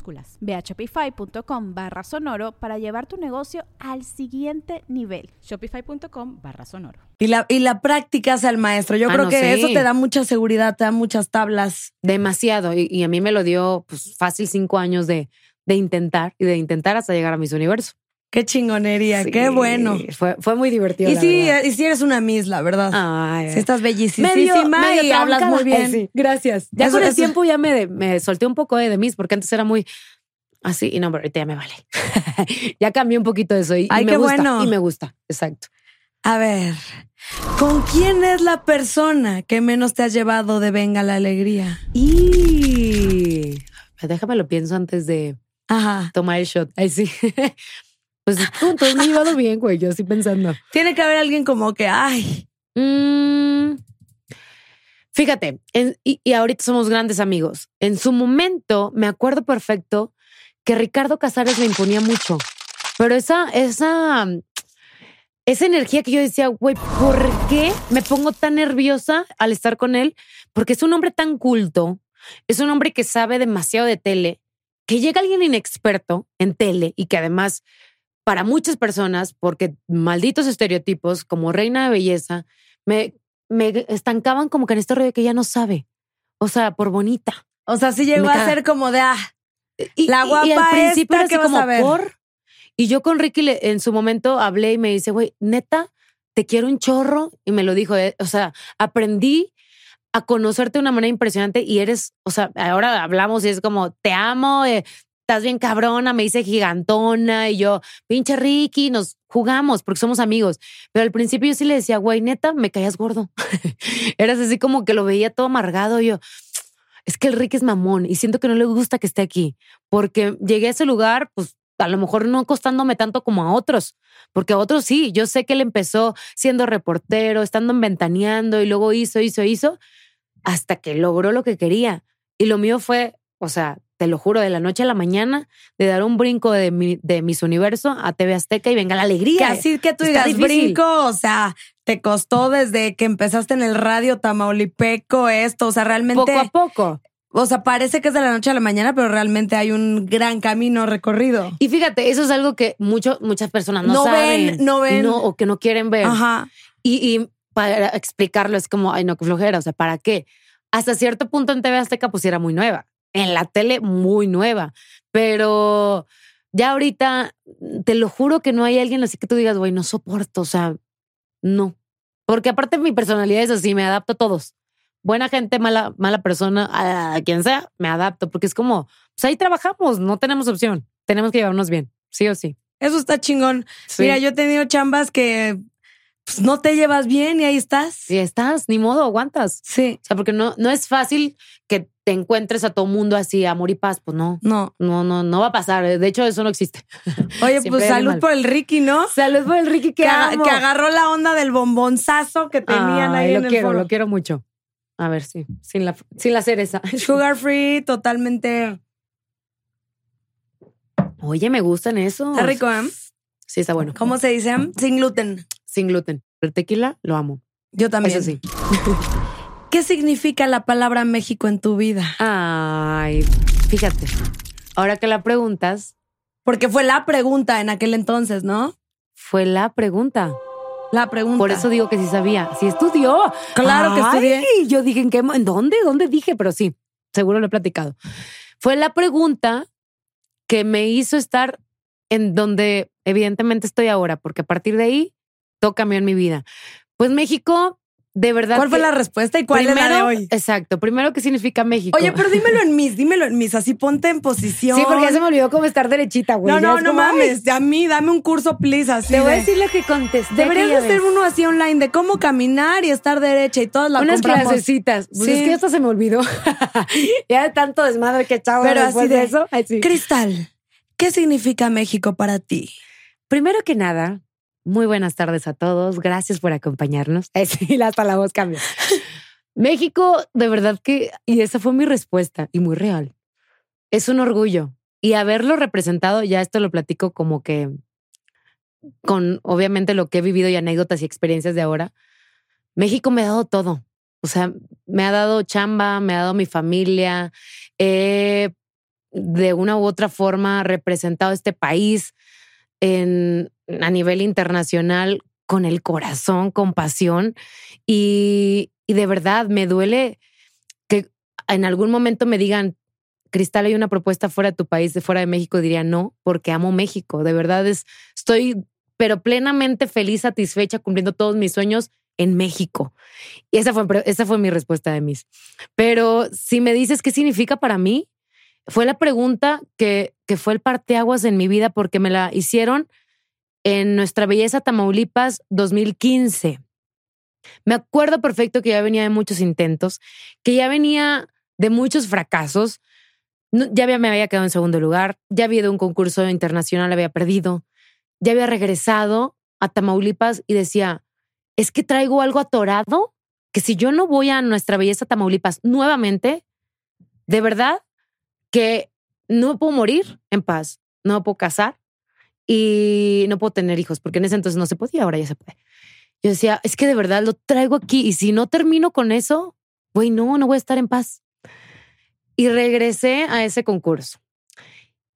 Ve a shopify.com barra sonoro para llevar tu negocio al siguiente nivel. Shopify.com barra sonoro. y, la, y la práctica al maestro. Yo Ah, creo no, que sí. eso te da mucha seguridad, te da muchas tablas. Demasiado. Y, y a mí me lo dio pues, fácil cinco años de, de intentar y de intentar hasta llegar a mis universo. Qué chingonería, Sí, qué bueno. Fue, fue muy divertido. Y sí, verdad. y sí eres una miss, la verdad. Ay, Sí, estás bellísima medio- y hablas muy bien. Sí, gracias. Ya Eso- con el eso- tiempo ya me, me solté un poco eh, de mis, porque antes era muy así, y no, pero ahorita ya me vale. ya cambié un poquito de eso y, y Ay, me qué gusta. bueno. Y me gusta, exacto. A ver, ¿con quién es la persona que menos te has llevado de Venga la Alegría? Y déjame lo pienso antes de Ajá. tomar el shot. Ay, sí. pues tú, me he llevado bien, güey. Yo así pensando. Tiene que haber alguien como que, ay, Mm, fíjate, en- y, y ahorita somos grandes amigos. En su momento, me acuerdo perfecto que Ricardo Casares me imponía mucho. Pero esa, esa, esa energía que yo decía, güey, ¿por qué me pongo tan nerviosa al estar con él? Porque es un hombre tan culto, es un hombre que sabe demasiado de tele, que llega alguien inexperto en tele y que además para muchas personas, porque malditos estereotipos como reina de belleza, me, me estancaban como que en este rollo que ya no sabe. O sea, por bonita. o sea, sí llegó a ser como de, ah, Y, La y- y guapa al principio esta, era ¿qué así como a ver? por. Y yo con Ricky le- en su momento hablé y me dice, güey, neta, te quiero un chorro. Y me lo dijo, eh, o sea, aprendí a conocerte de una manera impresionante y eres, o sea, ahora hablamos y es como, te amo, eh, estás bien cabrona, me dice gigantona y yo, pinche Ricky, nos jugamos porque somos amigos. Pero al principio yo sí le decía, güey, neta, me caías gordo. Eras así como que lo veía todo amargado. yo, es que el Ricky es mamón y siento que no le gusta que esté aquí porque llegué a ese lugar, pues a lo mejor no costándome tanto como a otros, porque a otros sí, yo sé que él empezó siendo reportero, estando en ventaneando y luego hizo, hizo, hizo, hasta que logró lo que quería. Y lo mío fue, o sea, te lo juro, de la noche a la mañana, de dar un brinco de, mi, de Miss Universo a TV Azteca y venga la que alegría. así que tú Está digas difícil. brinco, o sea, te costó desde que empezaste en el radio tamaulipeco esto, o sea, realmente, Poco a poco. o sea, parece que es de la noche a la mañana, pero realmente hay un gran camino recorrido. Y fíjate, eso es algo que mucho, muchas personas no, No ven, no ven. o que no quieren ver. Ajá. Y, y para explicarlo es como, ay, no, qué flojera. O sea, ¿para qué? Hasta cierto punto en TV Azteca pues era muy nueva. En la tele muy nueva. Pero ya ahorita te lo juro que no hay alguien así que tú digas, güey, no soporto, o sea, no. Porque aparte mi personalidad es así, me adapto a todos. Buena gente, mala, mala persona, a quien sea, me adapto, porque es como, pues ahí trabajamos, no tenemos opción, tenemos que llevarnos bien, sí o sí. Eso está chingón. Sí. Mira, yo he tenido chambas que pues, no te llevas bien y ahí estás. Si estás, ni modo, aguantas. Sí. O sea, porque no, no es fácil que te encuentres a todo mundo así, amor y paz, pues no. No. No, no, no va a pasar. De hecho, eso no existe. Oye, pues salud por el Ricky, ¿no? Salud por el Ricky Que, aga- que agarró la onda del bombonzazo que tenían Ay, ahí lo en el quiero, foro. lo quiero mucho. A ver, sí. Sin la, sin la cereza. Sugar free, totalmente. Oye, me gustan esos. Está rico, ¿eh? Sí, está bueno. ¿Cómo se dice? Sin gluten. Sin gluten. El tequila lo amo. Yo también. Eso sí. ¿Qué significa la palabra México en tu vida? Ay, fíjate. Ahora que la preguntas, Porque fue la pregunta en aquel entonces, ¿no? fue la pregunta. La pregunta. Por eso digo que sí sabía. Sí estudió. Claro que estudié. Ay, Yo dije, ¿en qué? ¿En dónde? ¿Dónde dije? Pero sí, seguro lo he platicado. Fue la pregunta que me hizo estar en donde evidentemente estoy ahora, porque a partir de ahí todo cambió en mi vida. Pues México, de verdad. ¿Cuál fue que- la respuesta y cuál es la de primero, hoy? Exacto. Primero, ¿qué significa México? Oye, pero dímelo en mis, dímelo en mis, así ponte en posición. Sí, porque ya se me olvidó cómo estar derechita, güey. No, no, no como, mames. A mí, dame un curso, please, así. Te voy a de- decir lo que contesté. Deberías de aquella hacer uno así online de cómo caminar y estar derecha y todas las Unas compramos. clasecitas. Pues Sí. es que esto se me olvidó. ya de tanto desmadre que echaba Pero así de, de- eso. Cristal, ¿qué significa México para ti? Primero que nada, muy buenas tardes a todos. Gracias por acompañarnos. Sí, hasta la voz. México, de verdad que, y esa fue mi respuesta, y muy real. Es un orgullo. Y haberlo representado, ya esto lo platico como que con obviamente lo que he vivido y anécdotas y experiencias de ahora. México me ha dado todo. O sea, me ha dado chamba, me ha dado mi familia, he de una u otra forma representado este país en, a nivel internacional con el corazón, con pasión. Y, y de verdad me duele que en algún momento me digan, Cristal, hay una propuesta fuera de tu país, de fuera de México, diría no, porque amo México. De verdad es, estoy, pero plenamente feliz, satisfecha, cumpliendo todos mis sueños en México. Y esa fue, esa fue mi respuesta de mis. Pero si me dices qué significa para mí, fue la pregunta que, que fue el parteaguas en mi vida porque me la hicieron en Nuestra Belleza Tamaulipas 2015. Me acuerdo perfecto que ya venía de muchos intentos, que ya venía de muchos fracasos. Ya me había quedado en segundo lugar, ya había ido a un concurso internacional, había perdido, ya había regresado a Tamaulipas y decía, es que traigo algo atorado, que si yo no voy a Nuestra Belleza Tamaulipas nuevamente, de verdad que no puedo morir en paz, no puedo casar y no puedo tener hijos, porque en ese entonces no se podía, ahora ya se puede. Yo decía, es que de verdad lo traigo aquí y si no termino con eso, güey, no, no voy a estar en paz. Y regresé a ese concurso.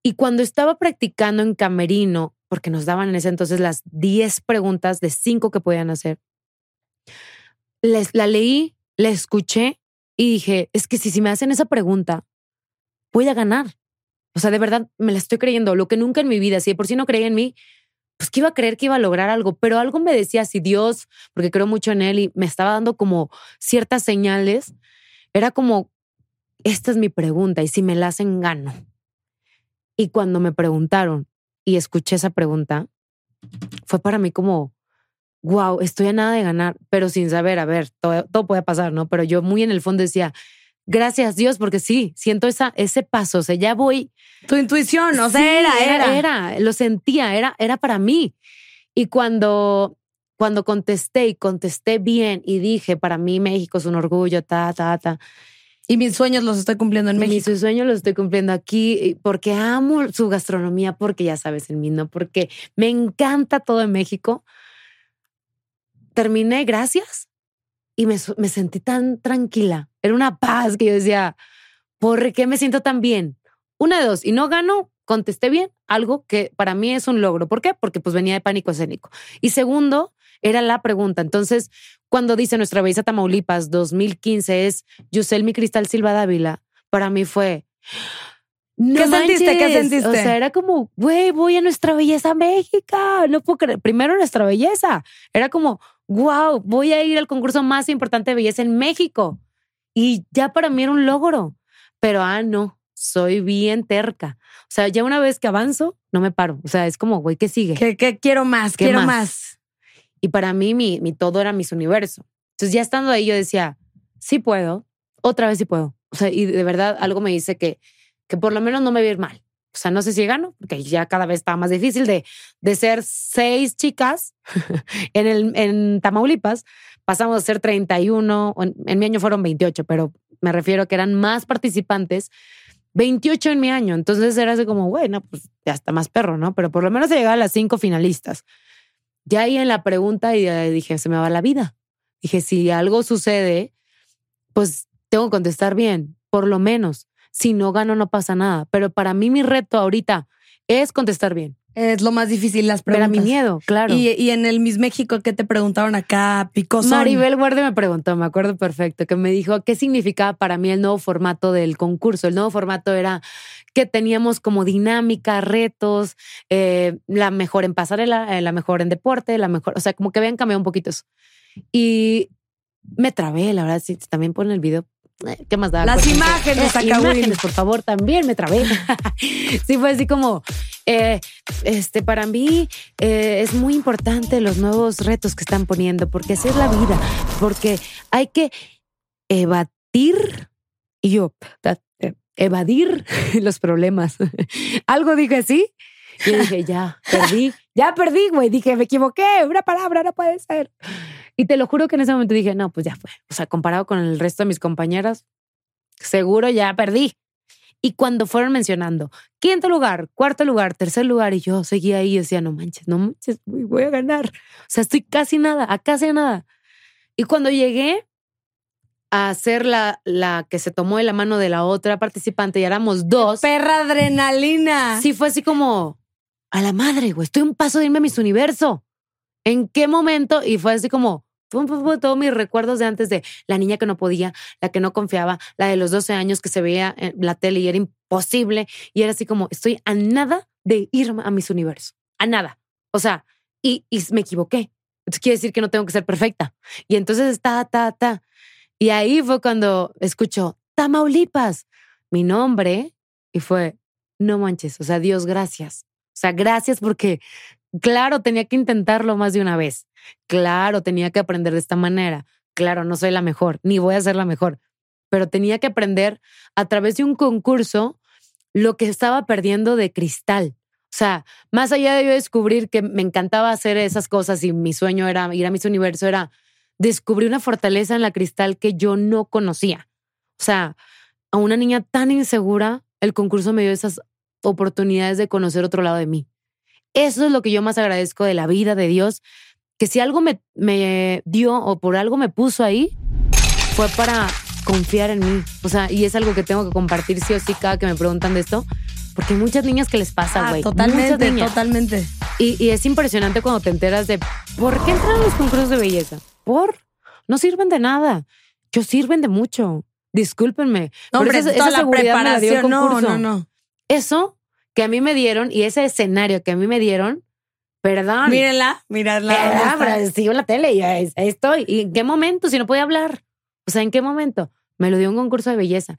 Y cuando estaba practicando en Camerino, porque nos daban en ese entonces las 10 preguntas de 5 que podían hacer, les, la leí, la escuché y dije, es que si, si me hacen esa pregunta, voy a ganar. O sea, de verdad me la estoy creyendo. Lo que nunca en mi vida, si de por sí no creía en mí, pues que iba a creer que iba a lograr algo, pero algo me decía, si Dios, porque creo mucho en Él y me estaba dando como ciertas señales, era como, esta es mi pregunta y si me la hacen, gano. Y cuando me preguntaron y escuché esa pregunta, fue para mí como, wow, estoy a nada de ganar, pero sin saber, a ver, todo, todo puede pasar, ¿no? Pero yo muy en el fondo decía, gracias Dios, porque sí, siento esa, ese paso, o sea, ya voy, Tu intuición, o sea, Sí, era, era. era, lo sentía, era, era para mí. Y cuando, cuando contesté y contesté bien y dije, para mí México es un orgullo, ta, ta, ta. Y mis sueños los estoy cumpliendo en Y México. Mis sueños los estoy cumpliendo aquí porque amo su gastronomía, porque ya sabes el mío, porque me encanta todo en México. Terminé, gracias, y me, me sentí tan tranquila. Era una paz que yo decía, ¿por qué me siento tan bien? Una de dos, y no gano, contesté bien, algo que para mí es un logro. ¿Por qué? Porque pues venía de pánico escénico. Y segundo, era la pregunta. Entonces, cuando dice nuestra belleza Tamaulipas 2015 es Yuselmi Cristal Silva Dávila, para mí fue, no ¿Qué sentiste? ¿Qué manches. sentiste? O sea, era como, güey, voy a nuestra belleza México. No puedo creer. Primero nuestra belleza. Era como, wow, voy a ir al concurso más importante de belleza en México. Y ya para mí era un logro. Pero, ah, no, soy bien terca. O sea, ya una vez que avanzo, no me paro. O sea, es como, güey, ¿qué sigue? ¿Qué, qué quiero más? ¿Qué quiero más? más. Y para mí, mi, mi todo era mis universo. Entonces, ya estando ahí, yo decía, sí puedo, otra vez sí puedo. O sea, y de verdad, algo me dice que, que por lo menos no me voy a ir mal. O sea, no sé si gano, porque ya cada vez está más difícil de, de ser seis chicas en, el, en Tamaulipas. Pasamos a ser 31, o en, mi año fueron 28, pero me refiero que eran más participantes. 28 en mi año. Entonces era así como, bueno, pues ya está más perro, ¿no? Pero por lo menos se llegaba a las cinco finalistas. Ya ahí en la pregunta y dije, se me va la vida. Dije, si algo sucede, pues tengo que contestar bien, por lo menos. Si no gano, no pasa nada. Pero para mí mi reto ahorita es contestar bien. Es lo más difícil, las preguntas. mi miedo, claro. Y, y en el Miss México, ¿qué te preguntaron acá? Picosón. Maribel Guardia me preguntó, me acuerdo perfecto, que me dijo qué significaba para mí el nuevo formato del concurso. El nuevo formato era que teníamos como dinámica, retos, eh, la mejor en pasarela, eh, la mejor en deporte, la mejor, o sea, como que habían cambiado un poquito eso. Y me trabé, la verdad, sí, también ponen el video. ¿Qué más da? Las Pues, imágenes, eh, imágenes, por favor, también me trabé. sí, fue así como, eh, este, para mí eh, es muy importante los nuevos retos que están poniendo, porque así es la vida, porque hay que evadir, y yo, eh, evadir los problemas. Algo dije así, y dije, ya, perdí, ya perdí, güey, dije, me equivoqué, una palabra, no puede ser. Y te lo juro que en ese momento dije, no, pues ya fue. O sea, comparado con el resto de mis compañeras, seguro ya perdí. Y cuando fueron mencionando quinto lugar, cuarto lugar, tercer lugar, y yo seguía ahí y decía, no manches, no manches, voy a ganar. O sea, estoy casi nada, a casi nada. Y cuando llegué a ser la, la que se tomó de la mano de la otra participante y éramos dos, Perra adrenalina. sí fue así como, a la madre, güey, estoy un paso de irme a mis universo. ¿En qué momento? Y fue así como, pum, pum, pum, todos mis recuerdos de antes de la niña que no podía, la que no confiaba, la de los 12 años que se veía en la tele y era imposible. Y era así como, estoy a nada de irme a mis universos. A nada. O sea, y, y me equivoqué. Entonces quiere decir que no tengo que ser perfecta. Y entonces está, ta, ta. Y ahí fue cuando escucho Tamaulipas, mi nombre, y fue, no manches, o sea, Dios, gracias. O sea, gracias porque, claro, tenía que intentarlo más de una vez. Claro, tenía que aprender de esta manera. Claro, no soy la mejor, ni voy a ser la mejor, pero tenía que aprender a través de un concurso lo que estaba perdiendo de cristal. O sea, más allá de yo descubrir que me encantaba hacer esas cosas y mi sueño era ir a mis universo, era descubrir una fortaleza en la cristal que yo no conocía. O sea, a una niña tan insegura, el concurso me dio esas oportunidades de conocer otro lado de mí. Eso es lo que yo más agradezco de la vida de Dios, que si algo me, me dio o por algo me puso ahí, fue para confiar en mí. O sea, y es algo que tengo que compartir sí o sí cada que me preguntan de esto, porque hay muchas niñas que les pasa, Ah, güey. Muchas totalmente, totalmente. Y, y es impresionante cuando te enteras de por qué entran los concursos de belleza. Por no sirven de nada. Yo sirven de mucho. Discúlpenme. No, Pero hombre, esa, toda esa la seguridad me la dio el preparación. No, no, no. Eso que a mí me dieron y ese escenario que a mí me dieron, perdón. Mírenla, mírenla. ¿dónde Ah, está? pero sigo en la tele y ahí estoy. ¿Y en qué momento? Si no podía hablar. O sea, ¿en qué momento? Me lo dio un concurso de belleza.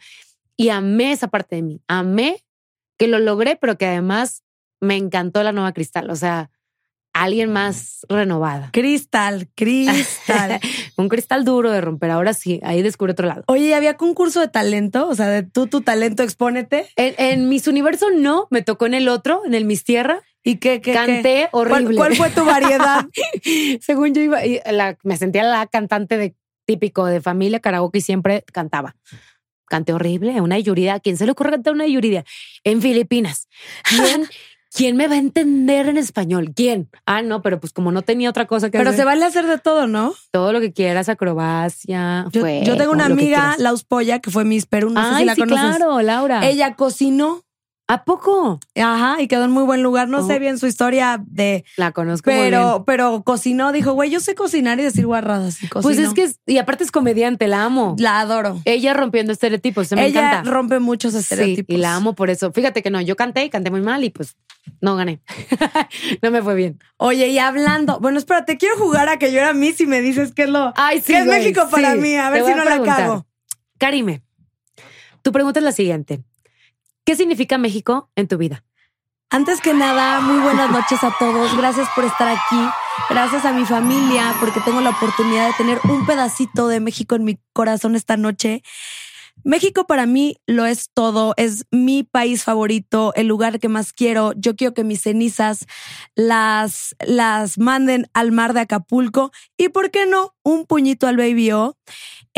Y amé esa parte de mí. Amé que lo logré, pero que además me encantó la nueva cristal. O sea, alguien más renovada. Cristal, cristal. Un cristal duro de romper. Ahora sí, ahí descubrí otro lado. Oye, ¿y había concurso de talento? O sea, de tú, tu talento, expónete. En, en mis universo no, me tocó en el otro, en el Mis Tierra. ¿Y qué, qué, Canté horrible. ¿Cuál, fue tu variedad? Según yo iba, la- me sentía la cantante de típico de familia karaoke y siempre cantaba. Canté horrible, una Yuridia. ¿Quién se le ocurre cantar una Yuridia? En Filipinas. ¿Quién, ¿Quién me va a entender en español? ¿Quién? Ah, no, pero pues como no tenía otra cosa que Pero hacer, se vale hacer de todo, ¿no? todo lo que quieras, acrobacia. Yo, tengo una amiga. Laus Polla, que fue Miss Perú, no sé Ay, si la sí, conoces. claro, Laura. Ella cocinó ¿A poco? Ajá, y quedó en muy buen lugar. No Oh. sé bien su historia de. La conozco muy bien. Pero, pero cocinó, dijo, güey, yo sé cocinar y decir guarradas. Y Pues es que, es- y aparte es comediante, la amo. La adoro. Ella rompiendo estereotipos, se me Ella encanta. rompe muchos Sí, estereotipos. y la amo por eso. Fíjate que no, yo canté y canté muy mal y pues no gané. no me fue bien. Oye, y hablando, bueno, espérate, quiero jugar a que yo era Miss y me dices qué es lo. Ay, sí. ¿Qué es güey, México para sí. mí? A ver si no la cago. Karime, tu pregunta es la siguiente. ¿Qué significa México en tu vida? Antes que nada, muy buenas noches a todos. Gracias por estar aquí. Gracias a mi familia porque tengo la oportunidad de tener un pedacito de México en mi corazón esta noche. México para mí lo es todo, es mi país favorito, el lugar que más quiero. Yo quiero que mis cenizas las, las manden al mar de Acapulco y, ¿por qué no? Un puñito al Baby.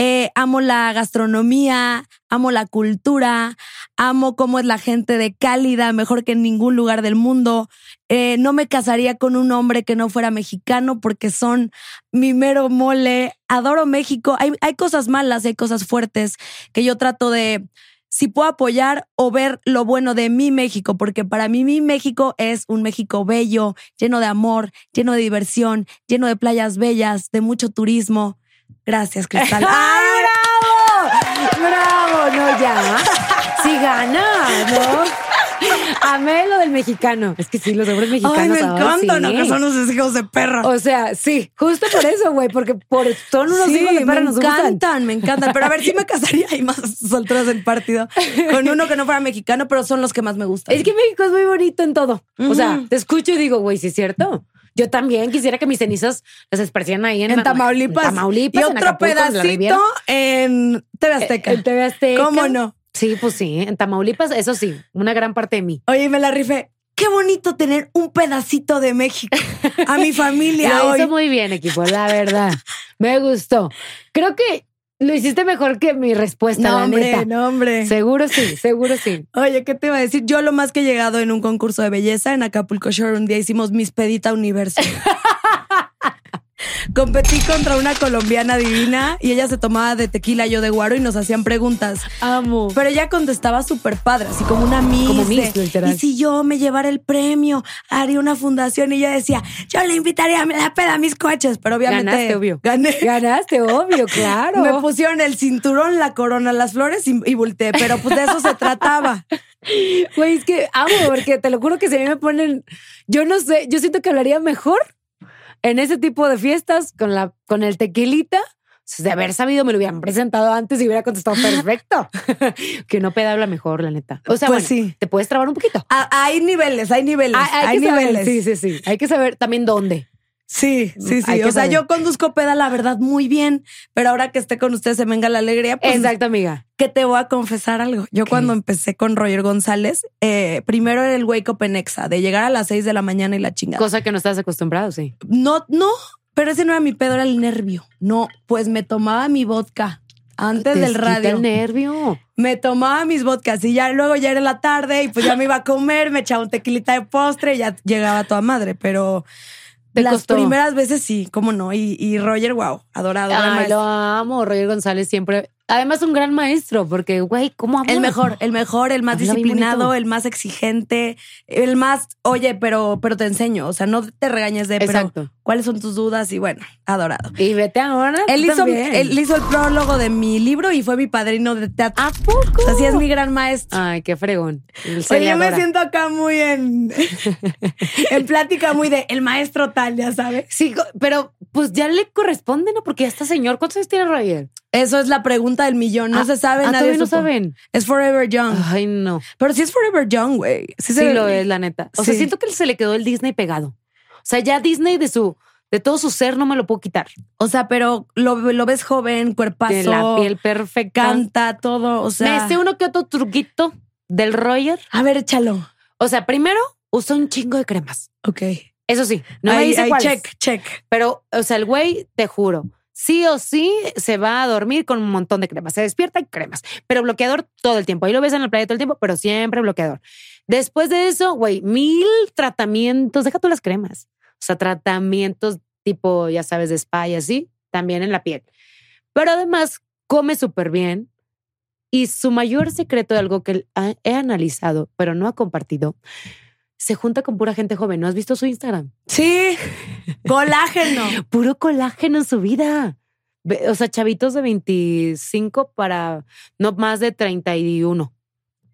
Eh, amo la gastronomía, amo la cultura, amo cómo es la gente de cálida, mejor que en ningún lugar del mundo. Eh, no me casaría con un hombre que no fuera mexicano porque son mi mero mole. Adoro México. Hay, hay cosas malas, hay cosas fuertes que yo trato de, si puedo apoyar o ver lo bueno de mi México, porque para mí mi México es un México bello, lleno de amor, lleno de diversión, lleno de playas bellas, de mucho turismo. Gracias, Cristal. ¡Ay, bravo! ¡Bravo! No, ya. Sí gana, ¿no? Amé lo del mexicano. Es que sí, los hombres mexicanos. Ay, me encantan, sí. ¿no? Que son unos hijos de perra. O sea, sí, justo por eso, güey, porque por, son unos sí, hijos de perra, me nos gustan. encantan, me encantan. Pero a ver, sí me casaría y más solteras del partido con uno que no fuera mexicano, pero son los que más me gustan. Es que México es muy bonito en todo. O sea, te escucho y digo, güey, sí es cierto. Yo también quisiera que mis cenizas las esparcieran ahí en, en Tamaulipas. en Tamaulipas, y en otro la pedacito en TV Azteca. En TV Azteca. ¿Cómo no? Sí, pues sí, en Tamaulipas, eso sí, una gran parte de mí. Oye, me la rifé. Qué bonito tener un pedacito de México a mi familia Lo hoy. hizo muy bien, equipo, la verdad. Me gustó. Creo que lo hiciste mejor que mi respuesta, No, la hombre, neta. no, hombre. Seguro sí, seguro sí. Oye, ¿qué te iba a decir? Yo lo más que he llegado en un concurso de belleza en Acapulco Shore un día hicimos Miss Pedita Universo. Competí contra una colombiana divina y ella se tomaba de tequila, yo de guaro y nos hacían preguntas. Amo. Pero ella contestaba súper padre, así como una miss. Como de, miss, literal. Y si yo me llevara el premio, haría una fundación. Y ella decía, yo le invitaría a la peda a mis coches. Pero obviamente Ganaste, obvio. gané. Ganaste, obvio, claro. Me pusieron el cinturón, la corona, las flores y, y volteé. Pero pues de eso se trataba. Güey, es que amo, porque te lo juro que si a mí me ponen, yo no sé, yo siento que hablaría mejor en ese tipo de fiestas con la, con el tequilita. Si De haber sabido, me lo hubieran presentado antes y hubiera contestado perfecto. que no peda habla mejor, la neta. O sea, Pues bueno, sí. te puedes trabar un poquito. Ah, hay niveles, hay niveles. Hay, Hay, hay que saber, niveles. sí, sí, sí. Hay que saber también dónde. Sí, sí, sí. Que O sea, saber. yo conduzco peda, la verdad, muy bien. Pero ahora que esté con ustedes se venga la alegría, pues Exacto, amiga. que te voy a confesar algo. Yo cuando empecé con Roger González, eh, primero era el wake up en Exa, de llegar a las 6 de la mañana y la chingada. Cosa que no estás acostumbrado, sí. No, no, pero ese no era mi pedo, era el nervio. No, pues me tomaba mi vodka antes Te del radio. el nervio. Me tomaba mis vodkas y ya luego ya era la tarde y pues ya me iba a comer, me echaba un tequilita de postre y ya llegaba toda madre, pero Te las costó. primeras veces sí, cómo no. Y, y Roger, wow, adorado. Ay, lo amo. Roger González siempre. Además, un gran maestro, porque, güey, ¿cómo habla? El mejor, el mejor, el más Habla disciplinado, el más exigente, el más, oye, pero, pero te enseño, o sea, no te regañes de, pero Exacto. cuáles son tus dudas y bueno, adorado. Y vete ahora. Él hizo, él hizo el prólogo de mi libro y fue mi padrino de teatro. ¿A poco? O sea, sí es mi gran maestro. Ay, qué fregón. Oye, yo me siento acá muy en, en plática muy de el maestro tal, ya sabes. Sí, pero pues ya le corresponde, ¿no? Porque ya está señor. ¿Cuántos años tiene Roger? Eso es la pregunta del millón. No Ah, se sabe, ah, nadie no saben. Es Forever Young. Ay, no. Pero sí es Forever Young, güey. Sí, Sí, lo es, la neta. O sea, siento que se le quedó el Disney pegado. O sea, ya Disney de su, de todo su ser no me lo puedo quitar. O sea, pero lo, lo ves joven, cuerpazo, De la piel perfecta. canta, todo. O sea, Me sé uno que otro truquito del Roger. a ver, échalo. O sea, primero usa un chingo de cremas. Ok. Eso sí, no me Ahí- dice ahí, check, check. Pero, o sea, el güey, te juro, sí o sí se va a dormir con un montón de cremas. Se despierta y cremas, pero bloqueador todo el tiempo. Ahí lo ves en la playa todo el tiempo, pero siempre bloqueador. Después de eso, güey, mil tratamientos. Deja tú las cremas. O sea, tratamientos tipo, ya sabes, de spa y así, también en la piel. Pero además, come súper bien. Y su mayor secreto de algo que he analizado, pero no ha compartido, se junta con pura gente joven. ¿No has visto su Instagram? Sí, colágeno. Puro colágeno en su vida. O sea, chavitos de 25 para no más de 31.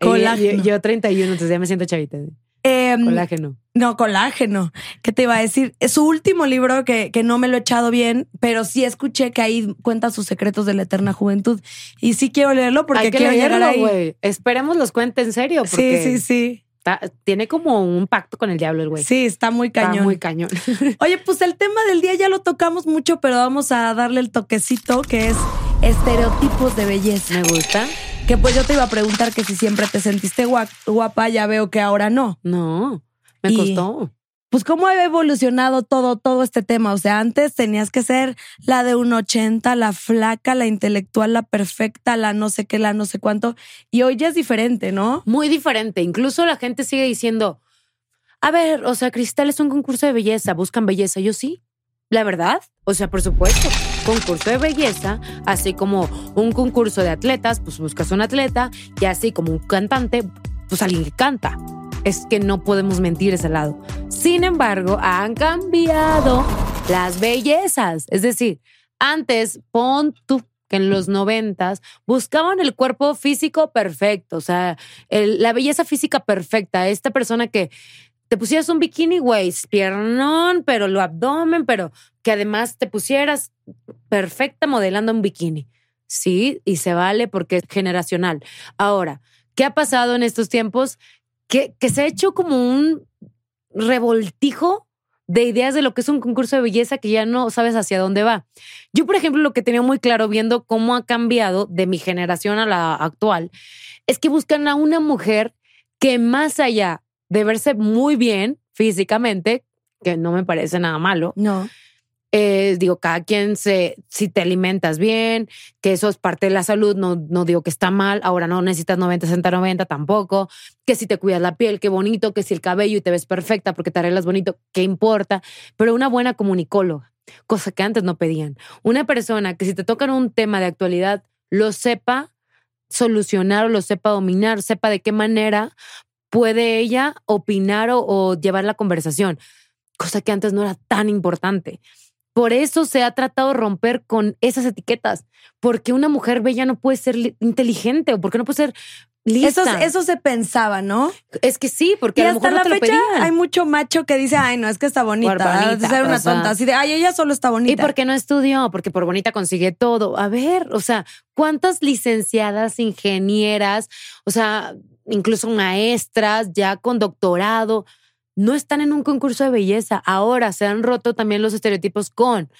Eh, Colágeno. Yo, yo 31, entonces ya me siento chavita. Em, Colágeno. No, colágeno. ¿Qué te iba a decir? Es su último libro que, que no me lo he echado bien, pero sí escuché que ahí cuenta sus secretos de la eterna juventud. Y sí quiero leerlo porque Hay que quiero llegar leerlo, ahí. güey. Esperemos los cuente en serio. Porque Sí, sí, sí. Está- tiene como un pacto con el diablo el güey. Sí, está muy Está cañón. muy cañón. Oye, pues el tema del día ya lo tocamos mucho, pero vamos a darle el toquecito que es estereotipos de belleza. Me gusta. Que pues yo te iba a preguntar que si siempre te sentiste gua- guapa, ya veo que ahora no. No, me Y- costó. Pues cómo ha evolucionado todo, todo este tema. O sea, antes tenías que ser la de un 80, la flaca, la intelectual, la perfecta, la no sé qué, la no sé cuánto. Y hoy ya es diferente, ¿no? Muy diferente. Incluso la gente sigue diciendo, a ver, o sea, Cristal es un concurso de belleza, buscan belleza. Yo sí, la verdad. O sea, por supuesto, concurso de belleza, así como un concurso de atletas, pues buscas un atleta, y así como un cantante, pues alguien que canta. Es que no podemos mentir ese lado. Sin embargo, han cambiado las bellezas. Es decir, antes, pon tú que en los noventas buscaban el cuerpo físico perfecto, o sea, la belleza física perfecta. Esta persona que te pusieras un bikini, güey, piernón, pero lo abdomen, pero que además te pusieras perfecta modelando un bikini. Sí, y se vale porque es generacional. Ahora, ¿qué ha pasado en estos tiempos? Que, se ha hecho como un revoltijo de ideas de lo que es un concurso de belleza que ya no sabes hacia dónde va. Yo, por ejemplo, lo que tenía muy claro viendo cómo ha cambiado de mi generación a la actual, es que buscan a una mujer que más allá de verse muy bien físicamente, que no me parece nada malo, No. Digo, cada quien se, si te alimentas bien, que eso es parte de la salud, no, no digo que está mal, ahora no necesitas 90, 60, 90 tampoco, que si te cuidas la piel, qué bonito, que si el cabello y te ves perfecta porque te arreglas bonito, qué importa, pero una buena comunicóloga, cosa que antes no pedían. Una persona que si te tocan un tema de actualidad, lo sepa solucionar o lo sepa dominar, sepa de qué manera puede ella opinar o llevar la conversación, cosa que antes no era tan importante. Por eso se ha tratado de romper con esas etiquetas, porque una mujer bella no puede ser li- inteligente o porque no puede ser lista. Eso, eso se pensaba, ¿no? es que sí, porque Y a lo hasta mejor no la te fecha hay mucho macho que dice, ay, no, es que está bonita. Bonita, ser una tonta. Así de, ay, ella solo está bonita. ¿Y por qué no estudió? Porque por bonita consigue todo. A ver, o sea, ¿cuántas licenciadas, ingenieras, o sea, incluso maestras ya con doctorado, no están en un concurso de belleza? Ahora se han roto también los estereotipos con.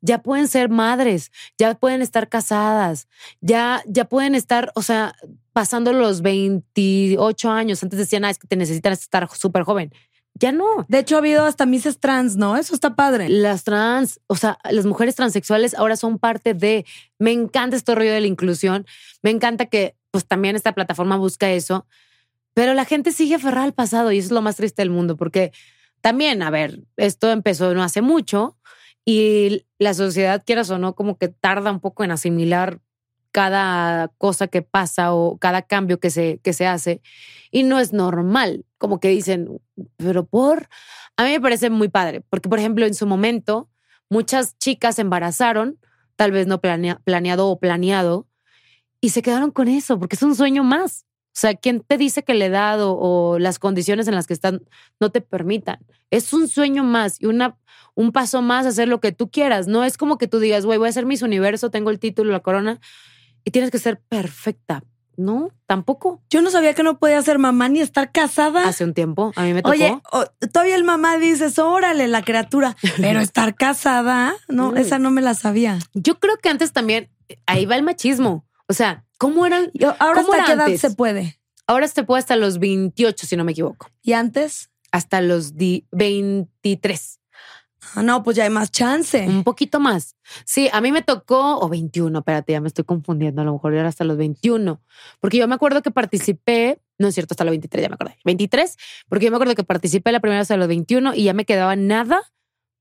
Ya pueden ser madres, ya pueden estar casadas, ya, ya pueden estar, o sea, pasando los 28 años. Antes decían, ah, es que te necesitan estar súper joven. Ya no. De hecho, ha habido hasta mises trans, ¿no? Eso está padre. Las trans, o sea, las mujeres transexuales ahora son parte de. Me encanta este rollo de la inclusión. Me encanta que, pues también esta plataforma busca eso. Pero la gente sigue aferrada al pasado y eso es lo más triste del mundo, porque también, a ver, esto empezó no hace mucho y la sociedad, quieras o no, como que tarda un poco en asimilar cada cosa que pasa o cada cambio que se, que se hace. Y no es normal, como que dicen, pero por... A mí me parece muy padre, porque por ejemplo en su momento muchas chicas se embarazaron, tal vez no planea- planeado o planeado, y se quedaron con eso, porque es un sueño más. O sea, ¿quién te dice que la edad o, o las condiciones en las que están no te permitan? Es un sueño más y una, un paso más a hacer lo que tú quieras. No es como que tú digas, güey, voy a hacer mis universo, tengo el título, la corona, y tienes que ser perfecta. No, tampoco. Yo no sabía que no podía ser mamá ni estar casada. Hace un tiempo, a mí me tocó. Oye, todavía el mamá dices, órale, la criatura. Pero estar casada, no, esa no me la sabía. Yo creo que antes también, ahí va el machismo. O sea, ¿cómo eran? Yo, ahora ¿Cómo hasta era qué edad antes? se puede. Ahora se puede hasta los 28, si no me equivoco. ¿Y antes? Hasta los di- 23. Ah, no, pues ya hay más chance. Un poquito más. Sí, a mí me tocó, o 21, espérate, ya me estoy confundiendo, a lo mejor era hasta los 21, porque yo me acuerdo que participé, no es cierto, hasta los 23, ya me acordé, 23, porque yo me acuerdo que participé la primera vez a los 21 y ya me quedaba nada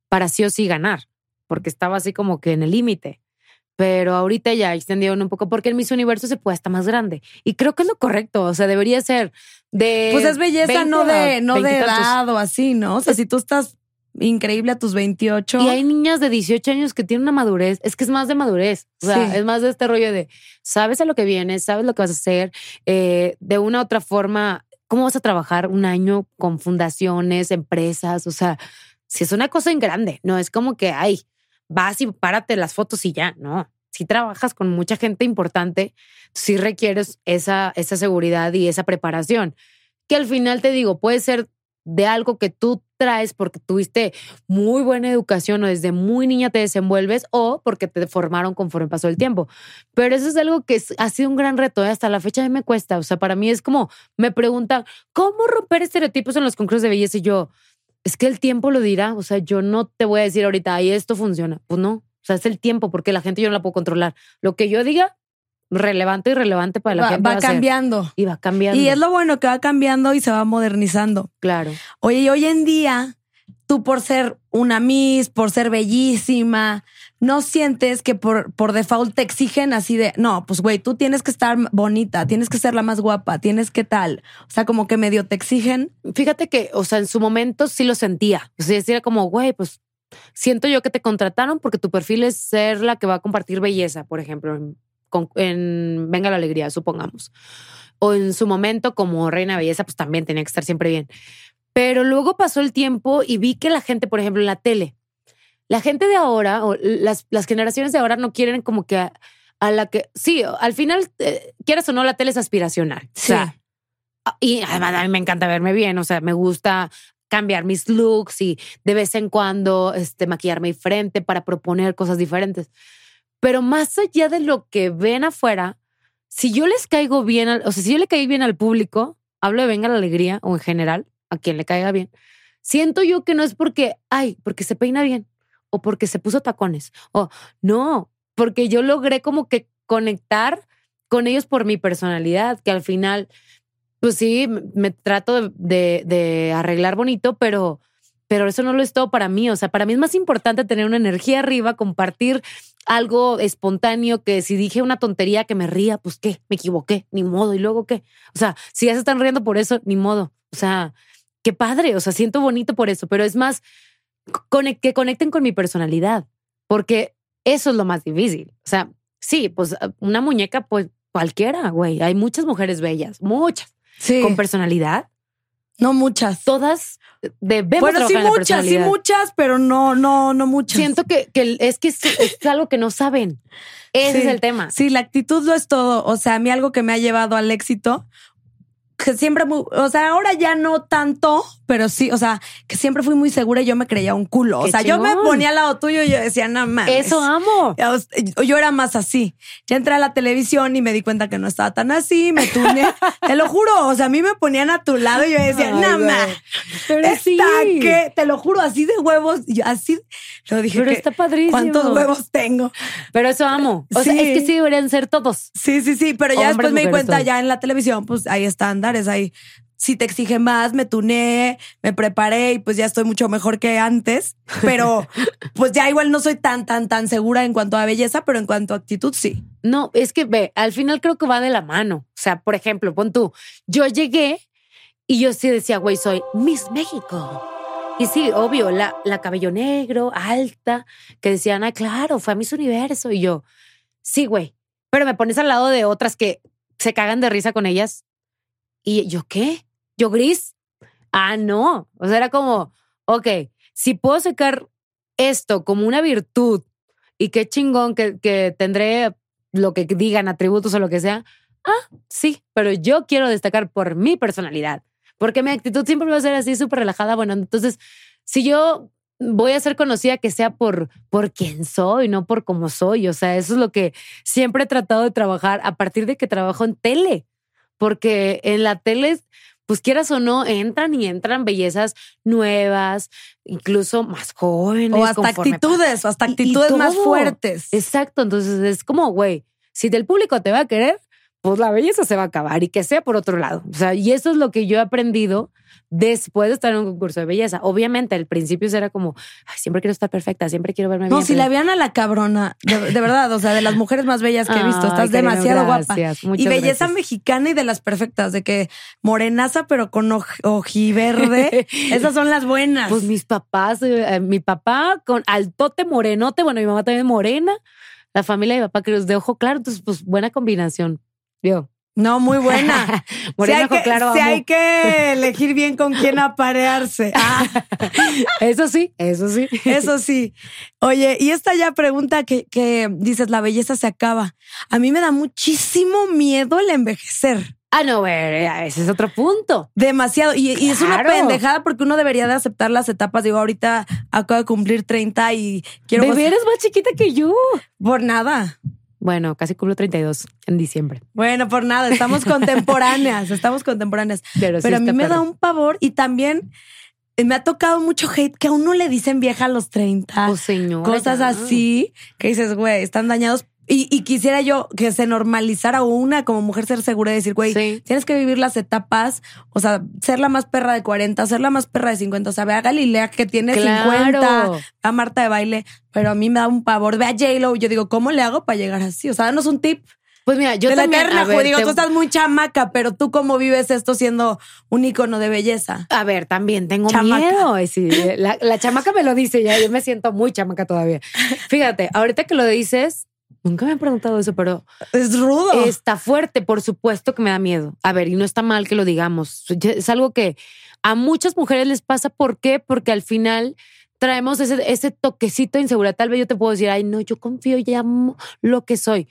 para sí o sí ganar, porque estaba así como que en el límite. Pero ahorita ya extendieron un poco porque el Miss Universo se puede hasta más grande. Y creo que es lo correcto, o sea, debería ser de... Pues es belleza, 20 no de, no de 20 y tantos. edad o así, ¿no? O sea, si tú estás increíble a tus 28. Y hay niñas de 18 años que tienen una madurez. Es que es más de madurez. O sea, Sí. es más de este rollo de sabes a lo que vienes, sabes lo que vas a hacer. eh, de una u otra forma, ¿cómo vas a trabajar un año con fundaciones, empresas? O sea, si es una cosa en grande, no es como que, ay, vas y párate las fotos y ya. No. Si trabajas con mucha gente importante, sí requieres esa, esa seguridad y esa preparación. Que al final te digo, puede ser de algo que tú traes porque tuviste muy buena educación o desde muy niña te desenvuelves o porque te formaron conforme pasó el tiempo. Pero eso es algo que ha sido un gran reto. ¿eh? Hasta la fecha a me cuesta. O sea, para mí es como, me preguntan, ¿cómo romper estereotipos en los concursos de belleza? Y yo, es que el tiempo lo dirá. O sea, yo no te voy a decir ahorita, ahí esto funciona. Pues no. O sea, es el tiempo porque la gente yo no la puedo controlar. Lo que yo diga, relevante y relevante para la va, gente. va va a ser. cambiando. Y va cambiando. Y es lo bueno que va cambiando y se va modernizando. Claro. Oye, y hoy en día, tú por ser una Miss, por ser bellísima, no sientes que por, por default te exigen así de, no, pues güey, tú tienes que estar bonita, tienes que ser la más guapa, tienes que tal. O sea, como que medio te exigen. Fíjate que, o sea, en su momento sí lo sentía. O sea, era como, güey, pues siento yo que te contrataron porque tu perfil es ser la que va a compartir belleza, por ejemplo, en, en Venga la Alegría, supongamos. O en su momento como reina de belleza, pues también tenía que estar siempre bien. Pero luego pasó el tiempo y vi que la gente, por ejemplo, en la tele, la gente de ahora, o las, las generaciones de ahora no quieren como que a, a la que, sí, al final, eh, quieras o no, la tele es aspiracional. O sea, Ah, y además a mí me encanta verme bien, o sea, me gusta cambiar mis looks y de vez en cuando este, maquillarme diferente para proponer cosas diferentes. Pero más allá de lo que ven afuera, si yo les caigo bien, al- o sea, si yo le caí bien al público, hablo de Venga la Alegría o en general, a quien le caiga bien, siento yo que no es porque, ay, porque se peina bien o porque se puso tacones o no, porque yo logré como que conectar con ellos por mi personalidad, que al final pues sí, me- trato de, arreglar bonito, pero, pero eso no lo es todo para mí. O sea, para mí es más importante tener una energía arriba, compartir algo espontáneo, que si dije una tontería que me ría, pues qué, me equivoqué, ni modo. ¿Y luego qué? O sea, si ya se están riendo por eso, ni modo. O sea, qué padre. O sea, siento bonito por eso, pero es más que conecten con mi personalidad, porque eso es lo más difícil. O sea, sí, pues una muñeca, pues cualquiera, güey. Hay muchas mujeres bellas, muchas Sí. con personalidad, No muchas. todas debemos Bueno, sí la muchas, sí muchas, pero no, no, no muchas. Siento que, que es que es, es algo que no saben. Ese Sí. es el tema. Sí, la actitud lo es todo. O sea, a mí algo que me ha llevado al éxito, que siempre, o sea, ahora ya no tanto, pero sí, o sea, que siempre fui muy segura y yo me creía un culo. O sea, yo me ponía al lado tuyo y yo decía, no mames. Eso amo. Yo- Yo era más así. Ya entré a la televisión y me di cuenta que no estaba tan así, me tuneé. Te lo juro, o sea, a mí me ponían a tu lado y yo decía, no güey. mames. Pero Está sí. que, te lo juro, así de huevos, así, lo dije Pero que, está padrísimo. ¿cuántos huevos tengo? Pero eso amo. O sea, es que sí deberían ser todos. Sí, sí, sí, pero ya Hombres, después me di cuenta todos. ya en la televisión, pues hay estándares, hay si te exige más, me tuneé, me preparé y pues ya estoy mucho mejor que antes, pero pues ya igual no soy tan, tan, tan segura en cuanto a belleza, pero en cuanto a actitud sí. No, es que ve, al final creo que va de la mano. O sea, por ejemplo, pon tú, yo llegué y yo sí decía, güey, soy Miss México. Y sí, obvio, la, la cabello negro, alta, que decían, ah, claro, fue a Miss Universo. Y yo, sí, güey, pero me pones al lado de otras que se cagan de risa con ellas. Y yo, ¿qué? ¿Yo gris? Ah, no. O sea, era como, ok, si puedo sacar esto como una virtud y qué chingón que, que tendré lo que digan, atributos o lo que sea. Ah, sí, pero yo quiero destacar por mi personalidad, porque mi actitud siempre va a ser así súper relajada. Bueno, entonces, si yo voy a ser conocida que sea por, por quién soy, no por cómo soy. O sea, eso es lo que siempre he tratado de trabajar a partir de que trabajo en tele, porque en la tele, pues quieras o no, entran y entran bellezas nuevas, incluso más jóvenes. O hasta actitudes, o hasta Y- y actitudes más fuertes. Exacto, entonces es como, güey, si del público te va a querer, pues la belleza se va a acabar y que sea por otro lado. O sea, y eso es lo que yo he aprendido después de estar en un concurso de belleza. Obviamente, al principio era como, Ay, siempre quiero estar perfecta, siempre quiero verme No, bien. si la vean a la cabrona, de, de verdad, o sea, de las mujeres más bellas que he visto, Ay, estás cariño, demasiado guapa. gracias, Y belleza gracias. mexicana y de las perfectas, de que morenaza pero con oj- ojiverde, esas son las buenas. Pues mis papás, eh, eh, mi papá con altote morenote, bueno, mi mamá también morena, la familia de mi papá que es de ojo claro, entonces pues buena combinación. Yo. no, muy buena. Si hay, que, claro, amo. hay que elegir bien con quién aparearse. Ah, Eso sí, eso sí. eso sí. Oye, y esta ya pregunta que, que dices, la belleza se acaba. A mí me da muchísimo miedo el envejecer. Ah, no, ese es otro punto. Demasiado. Y, y es una pendejada porque uno debería de aceptar las etapas. Digo, ahorita acabo de cumplir 30 y quiero... Bebé, eres más chiquita que yo. Por nada. Bueno, casi cumplo 32 en diciembre. Bueno, por nada. Estamos contemporáneas. Estamos contemporáneas. Pero, sí a mí me da un pavor y también me ha tocado mucho hate que a uno le dicen vieja a los 30. Oh, señora, cosas así que dices, güey, están dañados. Y, y quisiera yo que se normalizara una como mujer ser segura de decir, güey, Sí. tienes que vivir las etapas, o sea, ser la más perra de 40, ser la más perra de 50, o sea, ve a Galilea que tiene Claro. 50, a Marta de baile, pero a mí me da un pavor, ve a J-Lo, yo digo, ¿cómo le hago para llegar así? O sea, danos un tip Pues mira, yo de la también. eterna, a ver, digo, te- tú estás muy chamaca, pero tú cómo vives esto siendo un icono de belleza. A ver, también tengo Chamaca. miedo. Sí, la, la chamaca me lo dice ya. Yo me siento muy chamaca todavía. Fíjate, ahorita que lo dices, nunca me han preguntado eso, pero Es rudo. está fuerte. Por supuesto que me da miedo. A ver, y no está mal que lo digamos. Es algo que a muchas mujeres les pasa. ¿Por qué? Porque al final traemos ese, ese toquecito de inseguridad. Tal vez yo te puedo decir, ay, no, yo confío y amo lo que soy.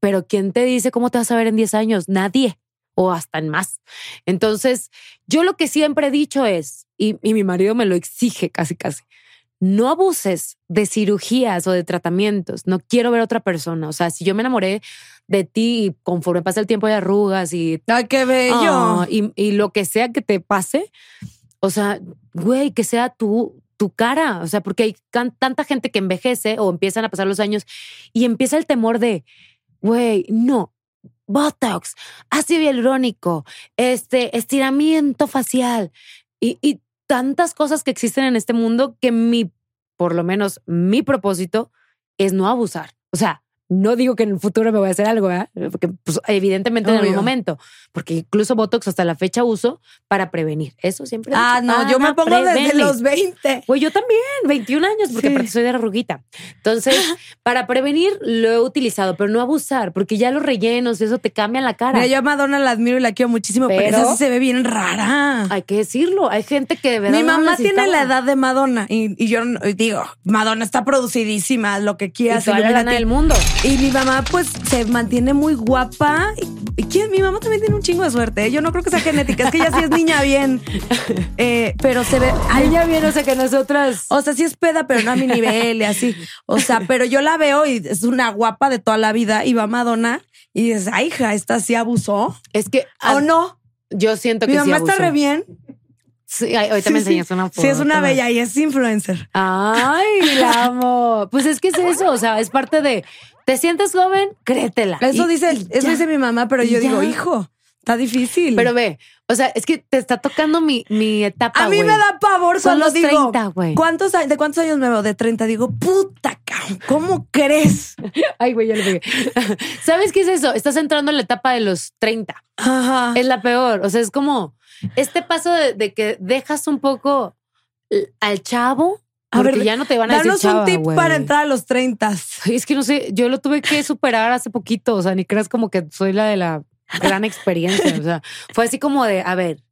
Pero ¿quién te dice cómo te vas a ver en 10 años? Nadie. O hasta en más. Entonces, yo lo que siempre he dicho es, y, y mi marido me lo exige casi, casi, no abuses de cirugías o de tratamientos. No quiero ver a otra persona. O sea, si yo me enamoré de ti y conforme pasa el tiempo hay arrugas y, Ay, qué bello. Ah, y, y lo que sea que te pase, o sea, güey, que sea tu, tu cara. O sea, porque hay can- tanta gente que envejece o empiezan a pasar los años y empieza el temor de, güey, no. Botox, ácido hialurónico, este estiramiento facial y, y tantas cosas que existen en este mundo que mi, por lo menos mi propósito es no abusar. O sea, no digo que en el futuro me voy a hacer algo, ¿verdad? porque pues, evidentemente en algún momento, porque incluso Botox hasta la fecha uso para prevenir. Eso siempre. Ah, no, yo me pongo desde los 20. Pues yo también, 21 años, porque Sí. soy de arruguita. Entonces, para prevenir lo he utilizado, pero no abusar, porque ya los rellenos, eso te cambian la cara. Mira, yo a Madonna la admiro y la quiero muchísimo, pero, Pero- esa sí se ve bien rara. Hay que decirlo. Hay gente que de verdad. Mi no mamá tiene la edad de Madonna y, y yo y digo, Madonna está producidísima, lo que Y quieras. toda la lana del mundo. Y mi mamá, pues, se mantiene muy guapa. ¿Y quién? Mi mamá también tiene un chingo de suerte. ¿eh? Yo no creo que sea genética, es que ella sí es niña bien. Eh, pero se ve. Ay, ya viene, o sea que nosotras. O sea, sí es peda, pero no a mi nivel y así. O sea, pero yo la veo y es una guapa de toda la vida y va Madonna y dices, ay, hija, esta sí abusó. Es que. ¿O ah, no? Yo siento que Mi sí mamá está re bien. Sí, ahorita me enseñas sí. una foto. Sí, es una bella y es influencer. Ay, la amo. Pues es que es eso, o sea, es parte de. ¿Te sientes joven? Créetela. Eso Y- dice, y eso ya. dice mi mamá, pero yo digo, hijo, está difícil. Pero ve, o sea, es que te está tocando mi, mi etapa. a mí me da pavor Son cuando los digo, 30, güey. ¿cuántos, a- ¿de cuántos años me veo? De 30. Digo, puta, ¿cómo crees? Ay, güey, ya le pegué. ¿Sabes qué es eso? Estás entrando en la etapa de los 30. Ajá. Es la peor. O sea, es como este paso de, de que dejas un poco al chavo. A Porque ver, ya no te van a decir Danos un chava, tip para entrar a los 30. Ay, Es que no sé, yo lo tuve que superar hace poquito. O sea, ni creas como que soy la de la gran experiencia. O sea, fue así como de, a ver,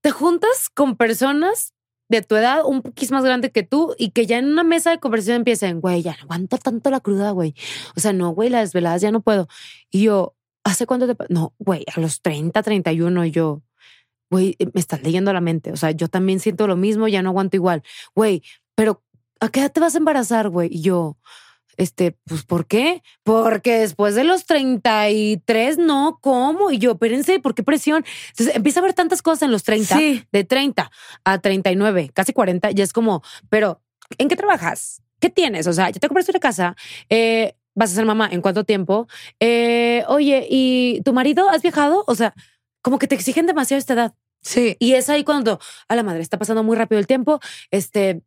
te juntas con personas de tu edad, un poquito más grande que tú, y que ya en una mesa de conversación empiecen, güey, ya no aguanto tanto la cruda, güey. O sea, no, güey, las desveladas ya no puedo. Y yo, ¿hace cuánto te pa-?" No, güey, a los 30, 31, y yo, güey, eh, me estás leyendo la mente. O sea, yo también siento lo mismo, ya no aguanto igual. Güey, pero ¿a qué edad te vas a embarazar, güey? Y yo, este, pues, ¿por qué? Porque después de los 33, no, ¿cómo? Y yo, espérense, ¿por qué presión? Entonces empieza a haber tantas cosas en los 30, Sí. de 30 a 39, casi 40, ya es como, pero, ¿en qué trabajas? ¿Qué tienes? O sea, ya te compraste una casa, eh, vas a ser mamá en cuánto tiempo. Eh, oye, ¿y tu marido has viajado? O sea, como que te exigen demasiado esta edad. Sí. Y es ahí cuando, a la madre, está pasando muy rápido el tiempo. Este,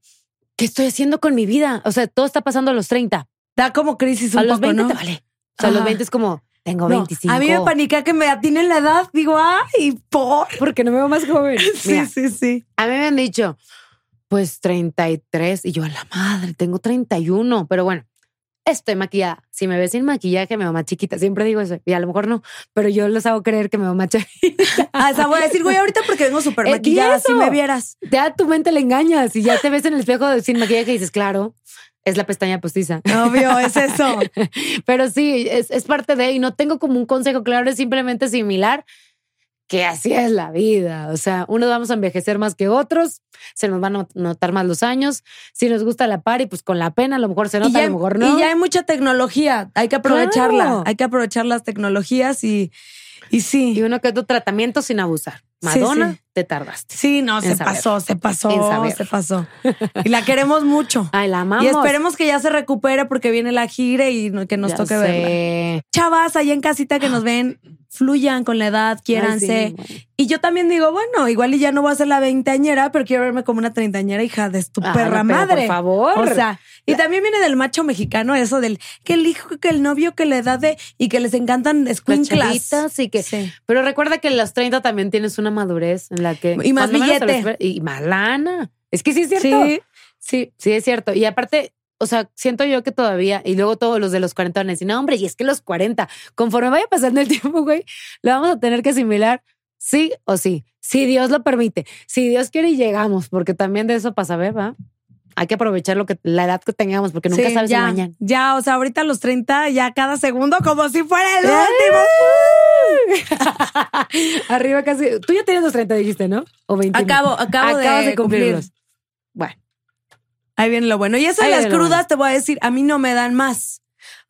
¿qué estoy haciendo con mi vida? O sea, todo está pasando a los 30. Da como crisis un a los poco, 20 ¿no? te vale. O sea, a los Ajá. 20 es como, tengo No, 25. A mí me panica que me atinen la edad. Digo, ay, por. porque no me veo más joven. Mira, Sí, sí, sí. a mí me han dicho, pues 33. Y yo, a la madre, tengo 31. Pero bueno, estoy maquillada. Si me ves sin maquillaje, me veo más chiquita. Siempre digo eso. Y a lo mejor no, pero yo les hago creer que me veo más chiquita. Ah, esa voy a decir, güey, ahorita porque vengo súper maquillada. ¿y Si me vieras. Ya a tu mente le engañas y ya te ves en el espejo sin maquillaje y dices, claro, es la pestaña postiza. Obvio, es eso. Pero sí, es, es parte de, y no tengo como un consejo claro, es simplemente similar que así es la vida. O sea, unos vamos a envejecer más que otros, se nos van a notar más los años. Si nos gusta la party, pues con la pena a lo mejor se nota, ya, a lo mejor no. y ya hay mucha tecnología. Hay que aprovecharla. Claro. Hay que aprovechar las tecnologías y, y sí. Y uno que otro tratamiento sin abusar. Madonna, sí. te tardaste. Sí, no, se saber. pasó, se pasó, se pasó. Y la queremos mucho. Ay, la amamos. Y esperemos que ya se recupere porque viene la gira y que nos Ya toque verla. Chavas, allá en casita que nos ven, fluyan con la edad, quiéranse. Ay, sí, bueno. Y yo también digo, bueno, igual y ya no voy a ser la veinteañera, pero quiero verme como una treintañera hija de tu Ah, perra madre. Por favor. O sea, y también viene del macho mexicano eso del que el hijo, que el novio, que la edad de y que les encantan chavitas y que Sí. Pero recuerda que en los 30 también tienes una madurez en la que. Y más billete. Y más lana. Es que sí es cierto. Sí. sí, sí es cierto. Y aparte, o sea, siento yo que todavía, y luego todos los de los 40 van a decir, no, hombre, y es que los 40, conforme vaya pasando el tiempo, güey, lo vamos a tener que asimilar sí o sí. Si Dios lo permite. Si Dios quiere y llegamos, porque también de eso pasa, ver, ¿va? Hay que aprovechar lo que, la edad que tengamos, porque nunca Sí, sabes ya, mañana. Ya, o sea, ahorita a los 30, ya cada segundo como si fuera el ¡Eh! último. Arriba casi. Tú ya tienes los 30, dijiste, ¿no? O 21. Acabo, acabo Acabas de, de cumplirlos. Bueno, Ahí viene lo bueno. Y Ahí las crudas, te voy a decir, a mí no me dan más.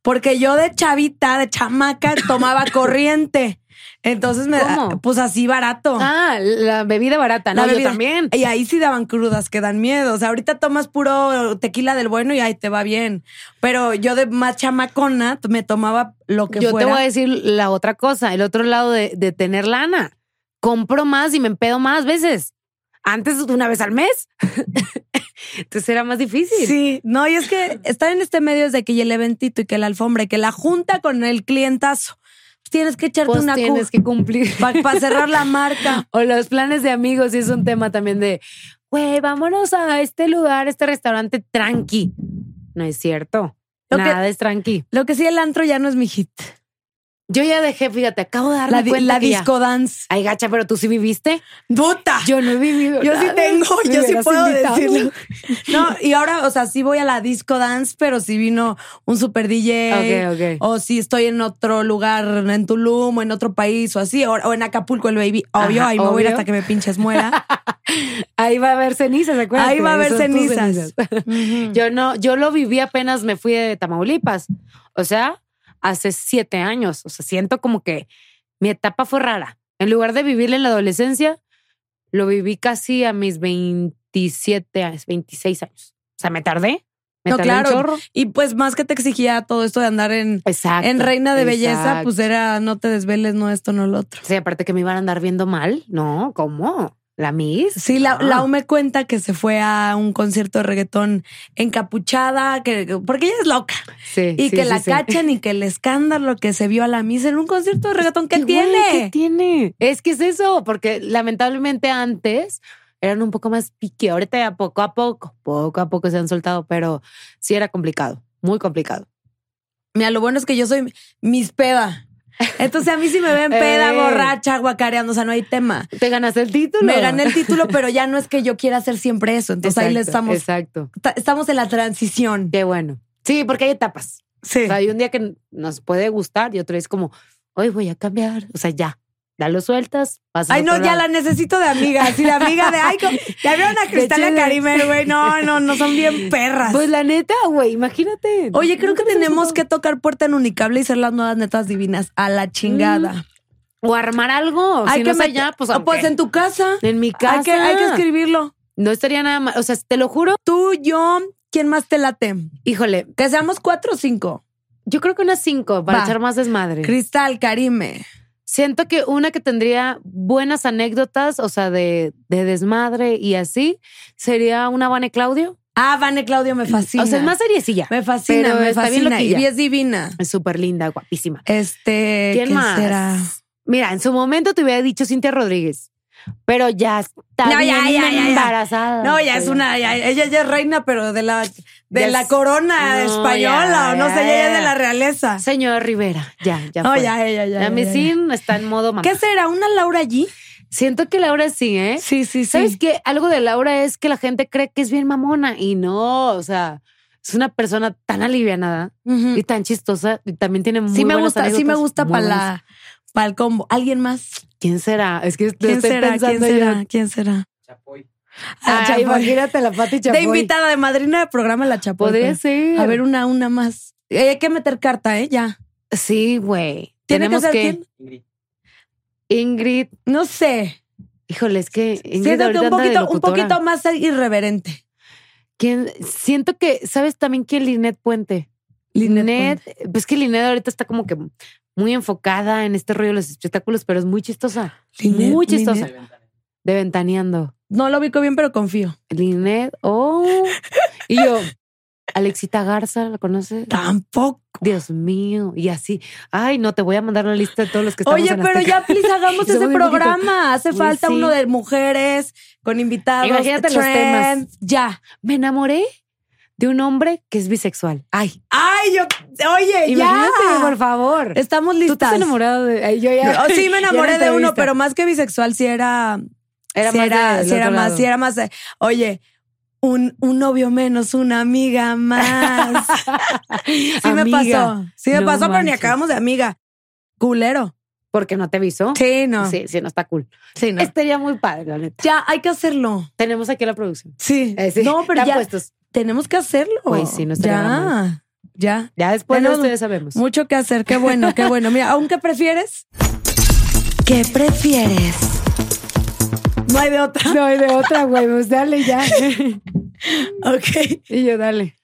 Porque yo de chavita, de chamaca, tomaba corriente. Entonces me da, ¿Cómo? pues así barato. ah, la bebida barata, no, La yo bebida. también. Y ahí sí daban crudas que dan miedo. O sea, ahorita tomas puro tequila del bueno y ahí te va bien. Pero yo de más chamacona me tomaba lo que Yo fuera. te voy a decir la otra cosa, el otro lado de, de tener lana. Compro más y me empedo más veces. Antes una vez al mes. Entonces era más difícil. Sí, no, y es que estar en este medio es de que el eventito y que la alfombra y que la junta con el clientazo. Tienes que echarte Pues una tienes que cumplir. para cerrar la marca. O los planes de amigos, y es un tema también de, güey, vámonos a este lugar, este restaurante tranqui. No es cierto. Lo que- Nada es tranqui. Lo que sí, el antro ya no es mi hit. Yo ya dejé, fíjate, acabo de darme La, di- cuenta la que ya- disco dance. Ay, gacha, pero tú sí viviste. ¡Puta! Yo no he vivido. Yo sí tengo, Me yo sí puedo invitado. decirlo. No, y ahora, o sea, sí voy a la disco dance, pero si vino un super DJ. Ok, ok. O si estoy en otro lugar, en Tulum o en otro país o así, o, o en Acapulco el baby. Obvio, Ajá, ahí me voy a ir obvio. hasta que me pinches muera. Ahí va a haber cenizas, ¿se acuerdan? Ahí va a haber cenizas. Yo no, yo lo viví apenas me fui de Tamaulipas. O sea, hace siete años. O sea, siento como que mi etapa fue rara. En lugar de vivirla en la adolescencia, lo viví casi a mis 27 años, 26 años. O sea, me tardé. Me No, tardé un claro. chorro. Y pues más que te exigía todo esto de andar en, Exacto. en reina de belleza, pues era no te desveles, no esto, no lo otro. Sí, aparte que me iban a andar viendo mal. No, ¿cómo? ¿La Miss? Sí, la, Ah. Lau me cuenta que se fue a un concierto de reggaetón encapuchada, que, porque ella es loca. Sí, Y sí, que sí, la sí. cachan y que el escándalo que se vio a la misa en un concierto de reggaetón, ¿qué güey, tiene? ¿Qué tiene? Es que es eso, porque lamentablemente antes eran un poco más pique. Ahorita ya poco a poco, poco a poco se han soltado, pero sí era complicado, muy complicado. Mira, lo bueno es que yo soy mis peda. Entonces a mí sí me ven peda, Eh. borracha, guacareando, o sea, no hay tema. ¿Te ganaste el título? Me gané el título, pero ya no es que yo quiera hacer siempre eso. Entonces ahí le estamos, Exacto. ta- estamos en la transición. Qué bueno. Sí, porque hay etapas. Sí. O sea, hay un día que nos puede gustar y otro es como, hoy voy a cambiar. O sea, ya, dalo sueltas. pasas Ay, no, ya lado. la necesito de amiga. Así de amiga de, ay, ya vieron a Cristal y. Karime, güey. No, no, no son bien perras. Pues la neta, güey, imagínate. Oye, creo que tenemos que tocar puerta en Unicable y ser las nuevas netas divinas. A la chingada. O armar algo. si no es meter- allá, pues, pues en tu casa. en mi casa. Hay que, hay que escribirlo. No estaría nada mal. O sea, te lo juro. Tú, yo, ¿quién más te late? Híjole, Que seamos cuatro o cinco. Yo creo que unas cinco para Va. echar más desmadre. Cristal, Karime. Siento que una que tendría buenas anécdotas, o sea, de, de desmadre y así, sería una Vane Claudio. Ah, Vane Claudio me fascina. O sea, es más seriecilla. Me fascina, Pero me está bien fascina. loquilla. Y es divina. Es súper linda, guapísima. Este, ¿Quién ¿qué más? será? Mira, en su momento te hubiera dicho Cintia Rodríguez, pero ya está No, bien ya, ya, ya. embarazada. No, ya es una, ella ya es reina, pero de la, de Ya la corona No, española, ya, o no ya, sé, ella es ya. de la realeza. Señora Rivera, ya, ya. No, fue. ya, ella, ya. La ya, ya. Missing está en modo mamá. ¿Qué será? ¿Una Laura allí? Siento que Laura sí, ¿eh? Sí, sí, sí. ¿Sabes qué? Algo de Laura es que la gente cree que es bien mamona y no, o sea, es una persona tan alivianada y tan chistosa y también tiene muy Sí me gusta, sí me anécdotas, gusta para la, para el combo. ¿Alguien más? ¿Quién será? Es que ¿Quién estoy será? ¿Quién pensando será? ¿Quién será? Chapoy. Ah, Ay, imagínate la Pati De Chapoy. invitada, de madrina de programa La Chapoy. Podría pues. ser. A ver, una, una más. Eh, Hay que meter carta, ¿eh? Ya. Sí, güey. ¿Tiene Tenemos que ser que. quién? Ingrid. Ingrid. No sé. Híjole, es que Ingrid ahorita un de poquito, un poquito más irreverente. ¿Quién? Siento que, ¿sabes también quién? Linet Puente. Linet pues que Linet ahorita está como que muy enfocada en este rollo de los espectáculos, pero es muy chistosa. Linet, muy chistosa. Linet. De ventaneando. No lo ubico bien, pero confío. Linet, oh. Y yo, Alexita Garza, ¿la conoces? Tampoco. Dios mío. Y así, ay, no, te voy a mandar la lista de todos los que estamos Oye, en pero Azteca. ya, please, hagamos ese programa. Hace Uy, falta sí. uno de mujeres con invitados. Imagínate los temas. Ya. Me enamoré de un hombre que es bisexual. Ay, Ay, yo, oye, imagínate, ya. por favor. Estamos ¿Tú listas. has enamorado de ay, yo ya, Oh, sí, me enamoré de uno, pero más que bisexual, sí era. Era sí más era, sí más, sí era más. Oye, un, un novio menos, una amiga más. Sí me pasó. Sí me No pasó, pero ni acabamos de amiga. Culero. Porque no te avisó. Sí, no. Sí, Sí, sí, no está cool. no. Estaría muy padre, la neta. Ya, hay que hacerlo. Tenemos aquí la producción. Sí. Eh, sí, No, pero ya puestos. tenemos que hacerlo. Pues sí, no Ya. Ya. Ya después de Tenemos ustedes sabemos. Mucho que hacer. Qué bueno, qué bueno. Mira, ¿aún qué prefieres? ¿Qué prefieres? No hay de otra. No hay de otra, güey. Pues dale ya. Ok. y yo, dale.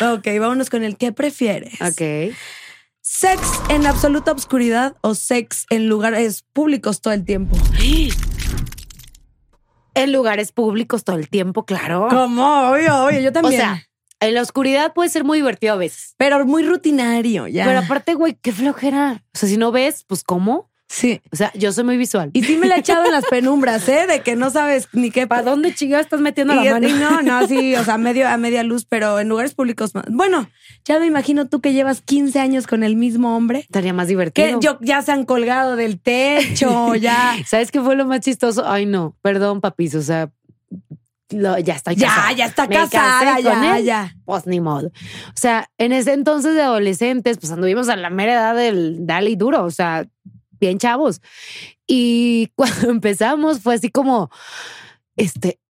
Ok, vámonos con el ¿qué prefieres? Ok. ¿Sex en absoluta obscuridad o sex en lugares públicos todo el tiempo? En lugares públicos todo el tiempo, claro. ¿Cómo? Obvio, obvio, yo O también. sea, en la oscuridad puede ser muy divertido a veces. pero muy rutinario, ya. Pero aparte, güey, qué flojera. O sea, si no ves, pues ¿cómo? Sí. O sea, yo soy muy visual. Y sí me la he echado en las penumbras, ¿eh? De que no sabes ni qué. ¿Para dónde chingados estás metiendo Y, la mano? y no, no, sí, o sea, medio, a media luz, pero en lugares públicos. más. Bueno, ya me imagino tú que llevas 15 años con el mismo hombre. Estaría más Que divertido. yo, ya se han colgado del techo, ya. ¿Sabes qué fue lo más chistoso? Ay, no, perdón, papis. O sea, lo- ya estoy Ya, casada. ya está casada, ya, él. ya. Pues ni modo. O sea, en ese entonces de adolescentes, pues anduvimos a la mera edad del dale y duro. O sea, bien chavos. Y cuando empezamos fue así como, este,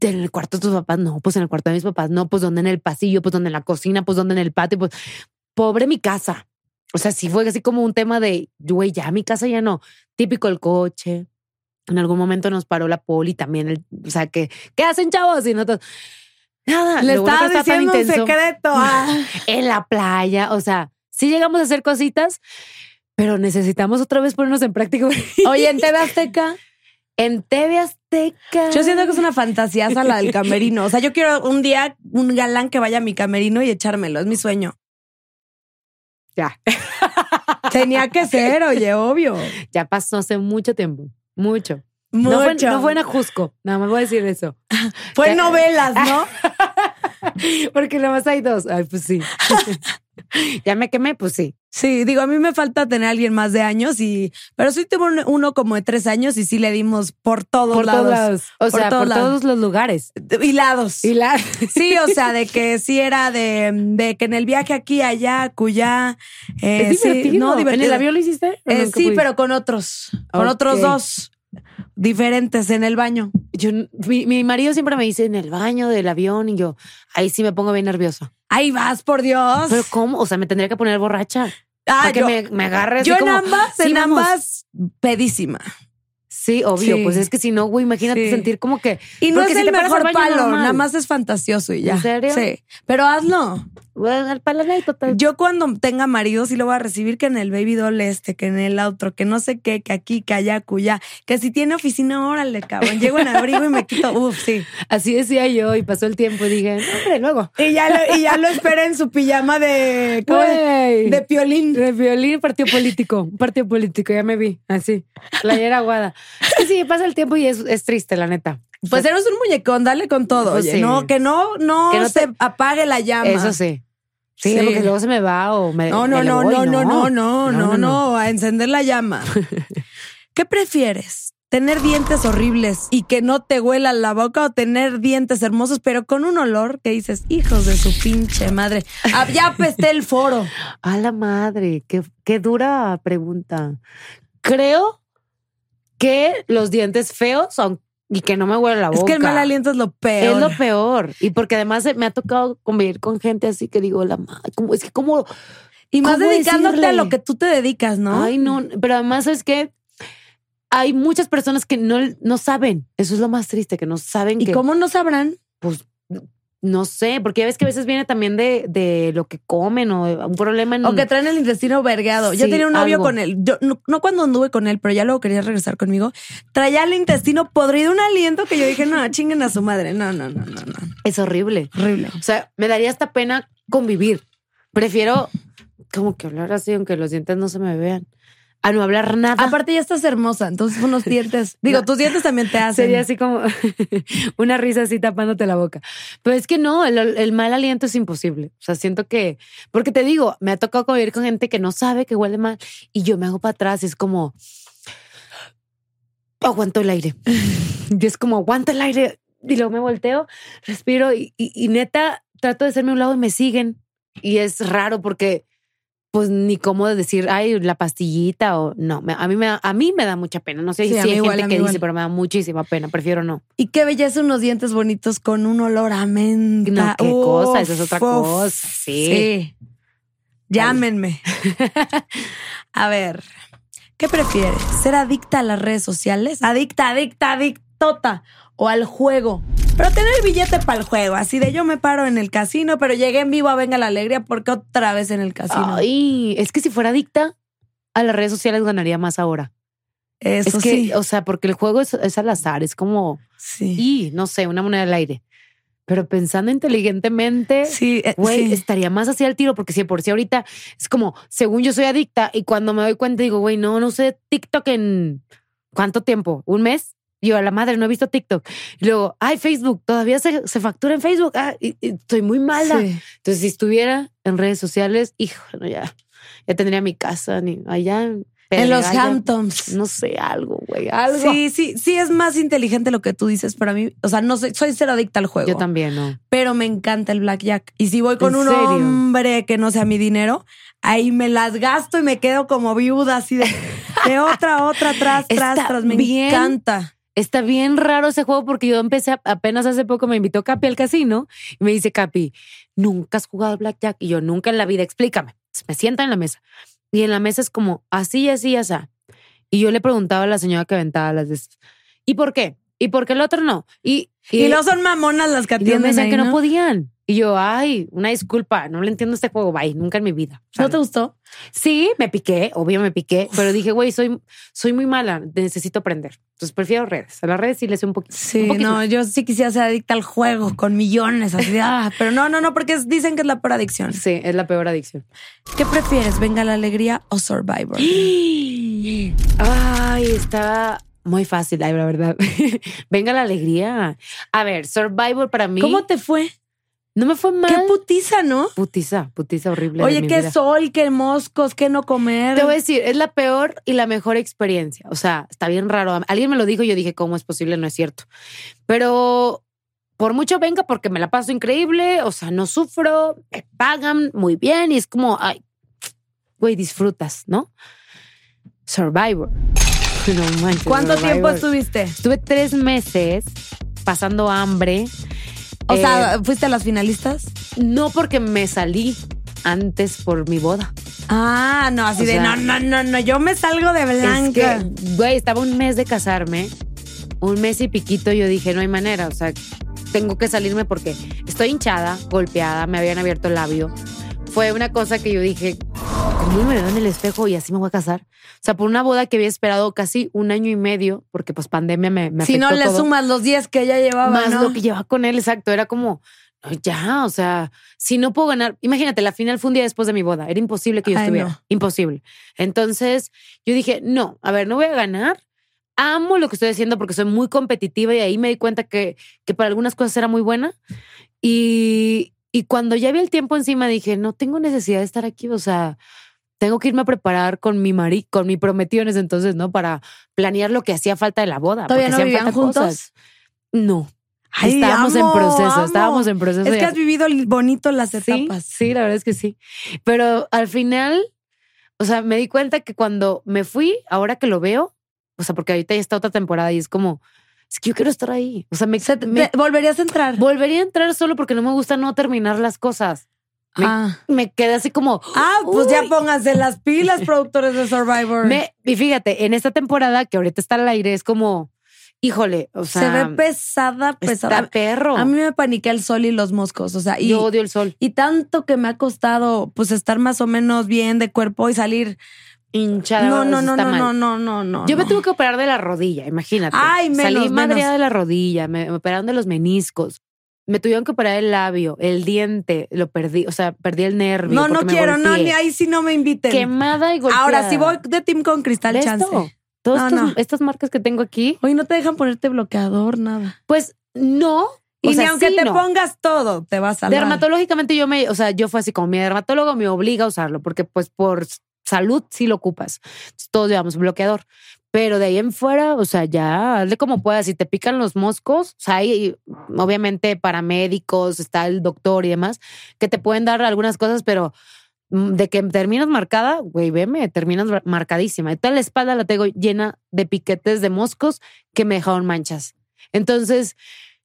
en el cuarto de tus papás, no, pues en el cuarto de mis papás, no, pues donde en el pasillo, pues donde en la cocina, pues donde en el patio, pues pobre mi casa. O sea, sí fue así como un tema de, güey, ya mi casa ya no. Típico el coche. En algún momento nos paró la poli también. El, o sea, que, ¿qué hacen chavos? Y nosotros, nada. Le estaba diciendo un secreto. ah. en la playa. O sea, sí llegamos a hacer cositas, pero necesitamos otra vez ponernos en práctica. Oye, en TV Azteca, en TV Azteca. yo siento que es una fantasía la del camerino. O sea, yo quiero un día un galán que vaya a mi camerino y echármelo. Es mi sueño. Ya, Tenía que ser, oye, obvio. ya pasó hace mucho tiempo. Mucho. No fue, Mucho. no fue en Ajusco. Nada más voy a decir eso. Fue novelas, ¿no? Porque nada más hay dos. Ay, pues sí. ya me quemé, pues sí. Sí, digo, a mí me falta tener a alguien más de años y, pero sí tuve un- uno como de tres años y sí le dimos por todos Por lados. todos lados. O Por sea, todos por lados. todos los lugares. Hilados. Y la. Sí, o sea, de que sí era de, de que en el viaje aquí, allá, cuyá. eh, es sí, divertido. no, ¿En divertido. el avión lo hiciste? ¿O Eh, sí, pudiste? pero con otros, con otros dos diferentes en el baño. Yo, mi, mi marido siempre me dice en el baño del avión y yo, ahí sí me pongo bien nerviosa. Ahí vas, por Dios. Pero ¿cómo? O sea, me tendría que poner borracha. Ah, para que yo, me, me agarre así yo en como, ambas, "Sí, en vamos". ambas, pedísima. Sí, obvio. Sí. Pues es que si no, güey, imagínate Sí. sentir como que. Y no es si el mejor palo, normal. nada más es fantasioso y ya. ¿En serio? Sí. Pero hazlo. Bueno, al palanay total. Yo cuando tenga marido sí lo voy a recibir que en el baby doll este, que en el otro, que no sé qué, que aquí, que allá, cuya, que si tiene oficina, órale, cabrón. Llego en abrigo y me quito, uf, sí. Así decía yo y pasó el tiempo y dije, "No, hombre, luego. Y ya lo, y ya lo espera en su pijama de. Güey. de piolín. De violín, partido político. Partido político, ya me vi. Así. Playera aguada. Que sí, pasa el tiempo y es, es triste, la neta. Pues eres un muñecón, dale con todo. Pues oye, sí. no, que no, no, Que no se te- apague la llama. Eso sí. Sí, Sí. porque luego se me va o me. No, no, me no, voy, no, no, no, no, no, no, a encender la llama. ¿Qué prefieres? ¿Tener dientes horribles y que no te huela la boca o tener dientes hermosos pero con un olor que dices, hijos de su pinche madre? Ah, ya apesté el foro. A la madre, qué, qué dura pregunta. Creo que los dientes feos son y que no me huele la boca. Es que el mal aliento es lo peor. Es lo peor. Y porque además me ha tocado convivir con gente así que digo, la madre, como, es que como. y más ¿cómo dedicándote a lo que tú te dedicas, ¿no? Ay, no. Pero además es que hay muchas personas que no, no saben. Eso es lo más triste, que no saben ¿Y que. cómo no sabrán? Pues no sé, porque ya ves que a veces viene también de, de lo que comen o un problema en. O que traen el intestino vergueado. Yo tenía un novio algo. con él. Yo, no, no cuando anduve con él, pero ya luego quería regresar conmigo. Traía el intestino podrido, un aliento que yo dije, no, chinguen a su madre. No, no, no, no, no. Es horrible. Horrible. O sea, me daría hasta pena convivir. Prefiero como que hablar así, aunque los dientes no se me vean, a no hablar nada. Aparte ya estás hermosa, entonces unos dientes. Digo, tus dientes también te hacen. Sería así como una risa así tapándote la boca. Pero es que no, el, el mal aliento es imposible. O sea, siento que, porque te digo, me ha tocado convivir con gente que no sabe que huele mal y yo me hago para atrás y es como, aguanto el aire. Y es como, aguanto el aire y luego me volteo, respiro y, y- y neta trato de hacerme a un lado y me siguen. Y es raro porque pues ni cómo decir, ay, la pastillita o no. A mí me da, a mí me da mucha pena. No sé Sí, si hay igual, gente que igual. dice, pero me da muchísima pena. Prefiero no. Y qué belleza unos dientes bonitos con un olor a menta. No, qué Uf, cosa, esa es otra uf. cosa. Sí. Sí. Llámenme. a ver, ¿qué prefieres? ¿Ser adicta a las redes sociales? Adicta, adicta, adictota. O al juego. Pero tener billete para el juego. Así de yo me paro en el casino, pero llegué en vivo a Venga la Alegría porque otra vez en el casino. Ay, es que si fuera adicta a las redes sociales ganaría más ahora. Eso es que, sí. o sea, porque el juego es, es al azar, es como, Sí. y no sé, una moneda al aire. Pero pensando inteligentemente, Sí, eh, güey, sí. estaría más así al tiro, porque si por sí ahorita es como, según yo soy adicta, y cuando me doy cuenta digo, güey, no, no usé TikTok en cuánto tiempo, un mes. Y Yo a la madre no he visto TikTok. Y luego, ay, Facebook, todavía se, se factura en Facebook. Ah, y- y estoy muy mala. Sí. Entonces, si estuviera en redes sociales, hijo, no, ya, ya tendría mi casa ni allá en, En los Pedregallo. Hamptons. No sé, algo, güey, algo. Sí, sí, sí es más inteligente lo que tú dices, pero a mí, o sea, no soy, soy cero adicta al juego. Yo también, ¿no? Pero me encanta el blackjack. Y si voy con ¿En un serio? hombre que no sea mi dinero, ahí me las gasto y me quedo como viuda así de, de otra, otra, tras, tras, Está tras. Me bien. encanta. Está bien raro ese juego porque yo empecé a- apenas hace poco, me invitó Capi al casino y me dice, Capi, ¿nunca has jugado blackjack? Y yo, nunca en la vida, explícame. Me sienta en la mesa y en la mesa es como así, así, así. Y yo le preguntaba a la señora que aventaba las esas, ¿y por qué? ¿Y por qué el otro no? Y, Y, no son mamonas las que y atienden me decían ahí, que no ¿no? podían. Y yo, ay, una disculpa, no le entiendo este juego, bye, nunca en mi vida. ¿No te gustó? Sí, me piqué, obvio me piqué, pero dije, güey, soy, soy muy mala, necesito aprender. Entonces prefiero redes. A las redes sí le sé un poquito. Sí, un poquito no, más. yo sí quisiera ser adicta al juego con millones, así de, ah, pero no, no, no, porque es- dicen que es la peor adicción. Sí, es la peor adicción. ¿Qué prefieres, Venga la Alegría o Survivor? Ay, está muy fácil, la verdad. Venga la alegría. A ver, Survivor para mí. ¿Cómo te fue? No me fue mal. Qué putiza, ¿no? putiza, putiza horrible. Oye, qué vida. sol, qué moscos, qué no comer. Te voy a decir, es la peor y la mejor experiencia. O sea, está bien raro. Alguien me lo dijo y yo dije, ¿cómo es posible? No es cierto. Pero por mucho venga porque me la paso increíble. O sea, no sufro, me pagan muy bien y es como, ay, güey, disfrutas, ¿no? Survivor. No manches, ¿Cuánto tiempo estuviste? Estuve tres meses pasando hambre. O Eh, sea, ¿fuiste a las finalistas? no porque me salí antes por mi boda. Ah, no, así O de sea, no, no, no, no, yo me salgo de Es blanca. que, güey, estaba un mes de casarme, un mes y piquito, yo dije, no hay manera, o sea, tengo que salirme porque estoy hinchada, golpeada, me habían abierto el labio, fue una cosa que yo dije, ¿cómo me veo en el espejo y así me voy a casar? O sea, por una boda que había esperado casi un año y medio, porque pues pandemia me, me Si no le todo. sumas los días que ella llevaba, más ¿no? lo que llevaba con él, exacto. Era como, no, ya, o sea, si no puedo ganar, imagínate, la final fue un día después de mi boda. Era imposible que yo Ay, estuviera. no. Imposible. Entonces yo dije, no, a ver, no voy a ganar. Amo lo que estoy haciendo porque soy muy competitiva y ahí me di cuenta que, que para algunas cosas era muy buena. Y, y cuando ya vi el tiempo encima dije, no tengo necesidad de estar aquí, o sea, tengo que irme a preparar con mi mari, con mi prometido en ese entonces, ¿no? Para planear lo que hacía falta de la boda. ¿Todavía no vivían juntos? cosas. No. Ay, estábamos en proceso, amo. estábamos en proceso. Es que has vivido bonito las sí, etapas. sí, la verdad es que sí. Pero al final, o sea, me di cuenta que cuando me fui, ahora que lo veo, o sea, porque ahorita ya está otra temporada y es como, es que yo quiero estar ahí. O sea, me, te- ¿Volverías a entrar? volvería a entrar solo porque no me gusta no terminar las cosas. Me, ah. me quedé así como, Ah, pues ya Uy. pónganse las pilas, productores de Survivor. me, y fíjate, en esta temporada que ahorita está al aire, es como, híjole, o sea, Se ve pesada, pesada. está perro. A mí me paniqué el sol y los moscos, o sea, y, yo odio el sol. y tanto que me ha costado pues estar más o menos bien de cuerpo y salir. Hinchada. No, no, no, no, no, no, no, no. Yo me tuve que operar de la rodilla, imagínate. Ay, menos, Salí madreada de la rodilla, me, me operaron de los meniscos. Me tuvieron que operar el labio, el diente, lo perdí, o sea, perdí el nervio. No, no quiero, no, ni ahí sí no me inviten. Quemada y golpeada. Ahora sí voy de team con Cristal ¿Ves Chance. esto? Todas No, no. estas marcas que tengo aquí, Hoy no te dejan ponerte bloqueador, nada. pues no. Y o ni sea, aunque sí, te no. pongas todo, te vas a. Dermatológicamente yo me, o sea, yo fue así como mi dermatólogo me obliga a usarlo porque pues por salud sí lo ocupas. Entonces, todos llevamos bloqueador. Pero de ahí en fuera, o sea, ya hazle como puedas. Si te pican los moscos, o sea, hay obviamente paramédicos, está el doctor y demás, que te pueden dar algunas cosas, pero mm, de que terminas marcada, güey, veme, terminas mar- marcadísima. Y toda la espalda la tengo llena de piquetes de moscos que me dejaron manchas. Entonces,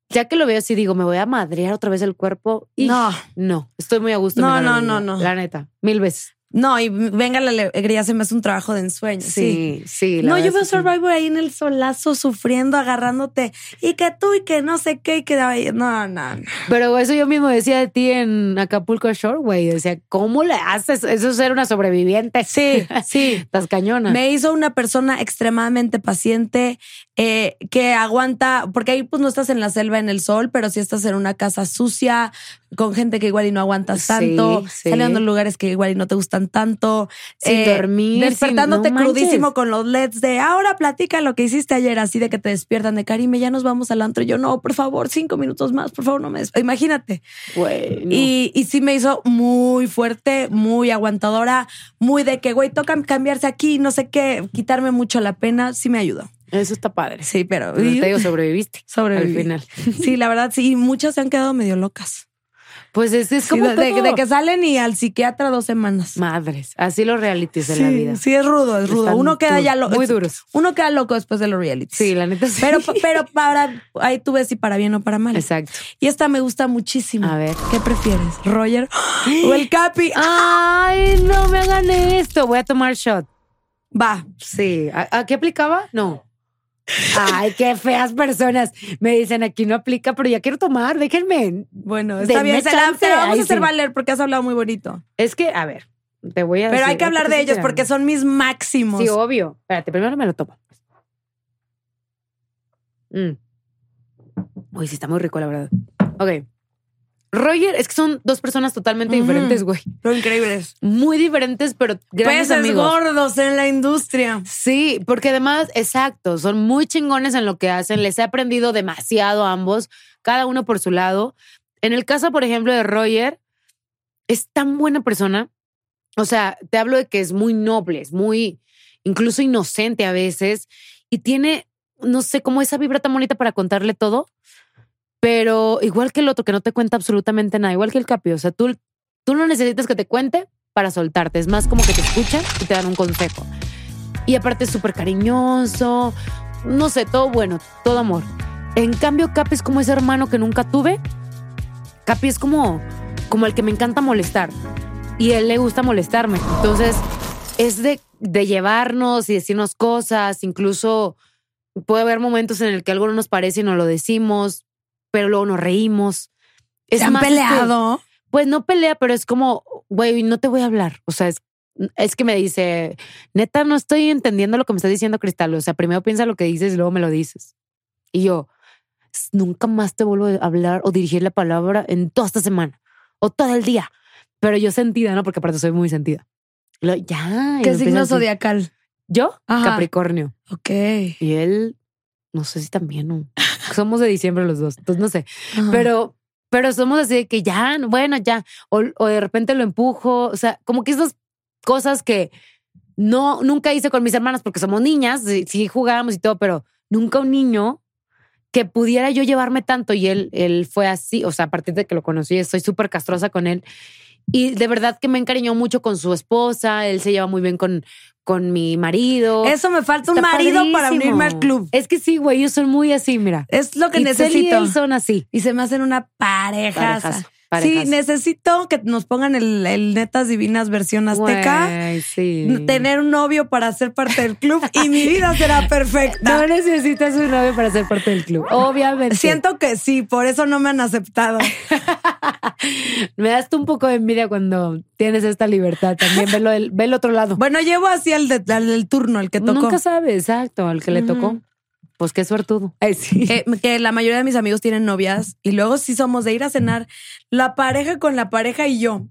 ya que lo veo así, digo, me voy a madrear otra vez el cuerpo. Y No. no, estoy muy a gusto. No, no, no, no. La neta, mil veces. No, y venga la alegría, se me hace un trabajo de ensueño. Sí. Sí, No, yo veo sí. Survivor ahí en el solazo, sufriendo, agarrándote. Y que tú, y que no sé qué, y que. No, no, no. Pero eso yo mismo decía de ti en Acapulco Shore, güey. Decía, ¿cómo le haces? Eso es ser una sobreviviente. Sí, sí. Estás cañona. Me hizo una persona extremadamente paciente eh, que aguanta, porque ahí pues no estás en la selva en el sol, pero sí estás en una casa sucia, con gente que igual y no aguantas Sí, tanto, sí. saliendo en lugares que igual y no te gustan tanto, Sin dormir, despertándote sin- no crudísimo con los LEDs de ahora platica lo que hiciste ayer, así de que te despiertan de Karime, ya nos vamos al antro. Y yo, no, por favor, cinco minutos más, por favor, no me des-". Imagínate. Güey, no. Y, y sí me hizo muy fuerte, muy aguantadora, muy de que, güey, toca cambiarse aquí, no sé qué, quitarme mucho la pena, sí me ayudó. Eso está padre. Sí, pero Pero te digo, sobreviviste. sobreviví. Al final. Sí, la verdad, sí, muchas se han quedado medio locas. Pues es, es como de, de- todo. de que salen y al psiquiatra dos semanas. Madres. Así los realities de sí, la vida. sí, es rudo, es rudo. Están Uno queda ya loco. muy duros. Uno queda loco después de los realities. Sí, la neta sí. Pero, pero para, ahí tú ves si para bien o para mal. Exacto. Y esta me gusta muchísimo. A ver. ¿Qué prefieres? ¿Roger o el Capi? Ay, no me hagan esto. Voy a tomar shot. Va. Sí. ¿A, a qué aplicaba? No. Ay, qué feas personas. Me dicen aquí no aplica, pero ya quiero tomar, déjenme. Bueno, está bien. Se la, chance. te la vamos Ay, a hacer sí. valer porque has hablado muy bonito. Es que, a ver, te voy a Pero decir- hay que hablar de ellos porque son mis máximos. Sí, obvio. Espérate, primero me lo tomo. Mm. Uy, sí, está muy rico, la verdad. Ok. Roger, es que son dos personas totalmente diferentes, güey. Increíbles. Muy diferentes, pero grandes Peces amigos. gordos en la industria. Sí, porque además, exacto, son muy chingones en lo que hacen. Les he aprendido demasiado a ambos, cada uno por su lado. En el caso, por ejemplo, de Roger, es tan buena persona. O sea, te hablo de que es muy noble, es muy, incluso inocente a veces, y tiene, no sé, como esa vibra tan bonita para contarle todo, pero igual que el otro, que no te cuenta absolutamente nada, igual que el Capi. O sea, tú, tú no necesitas que te cuente para soltarte, es más como que te escuchan y te dan un consejo. Y aparte es súper cariñoso, no sé, todo bueno, todo amor. En cambio, Capi es como ese hermano que nunca tuve. Capi es como, como el que me encanta molestar. Y él le gusta molestarme. Entonces, es de, de llevarnos y decirnos cosas. Incluso puede haber momentos en el que algo no nos parece y no lo decimos, pero luego nos reímos. Es ¿Se han más este- peleado? pues no pelea, pero es como güey, no te voy a hablar. O sea, es, es que me dice, neta, no estoy entendiendo lo que me está diciendo Cristal. O sea, primero piensa lo que dices y luego me lo dices. Y yo, nunca más te vuelvo a hablar o dirigir la palabra en toda esta semana o todo el día. Pero yo sentida, ¿no? Porque aparte soy muy sentida. Luego, ya. ¿Qué signo zodiacal? Yo, Ajá. Capricornio. Ok. Y él, no sé si también, ¿no? Somos de diciembre los dos, entonces no sé. Ajá. Pero, pero somos así de que ya, bueno, ya. O, o de repente lo empujo. O sea, como que esas cosas que no, nunca hice con mis hermanas porque somos niñas, sí, sí jugábamos y todo, pero nunca un niño que pudiera yo llevarme tanto y él, él fue así, o sea, a partir de que lo conocí, estoy súper castrosa con él. Y de verdad que me encariñó mucho con su esposa, él se lleva muy bien con, con mi marido. Eso me falta un Está marido para unirme al club. Es que sí, güey, ellos son muy así, mira. Es lo que Itzel y necesito. él son así. Y se me hacen una pareja. Sí, necesito que nos pongan el, el Netas Divinas versión azteca. Güey, sí. Tener un novio para ser parte del club y mi vida será perfecta. No necesitas un novio para ser parte del club. Obviamente. Siento que sí, por eso no me han aceptado. Me das tú un poco de envidia cuando tienes esta libertad. También el, ve el otro lado. Bueno, llevo así al, de- al del turno, el que tocó. Nunca sabe, exacto, al que le tocó. Pues qué suertudo. Ay, sí. que, que la mayoría de mis amigos tienen novias y luego sí somos de ir a cenar la pareja con la pareja y yo.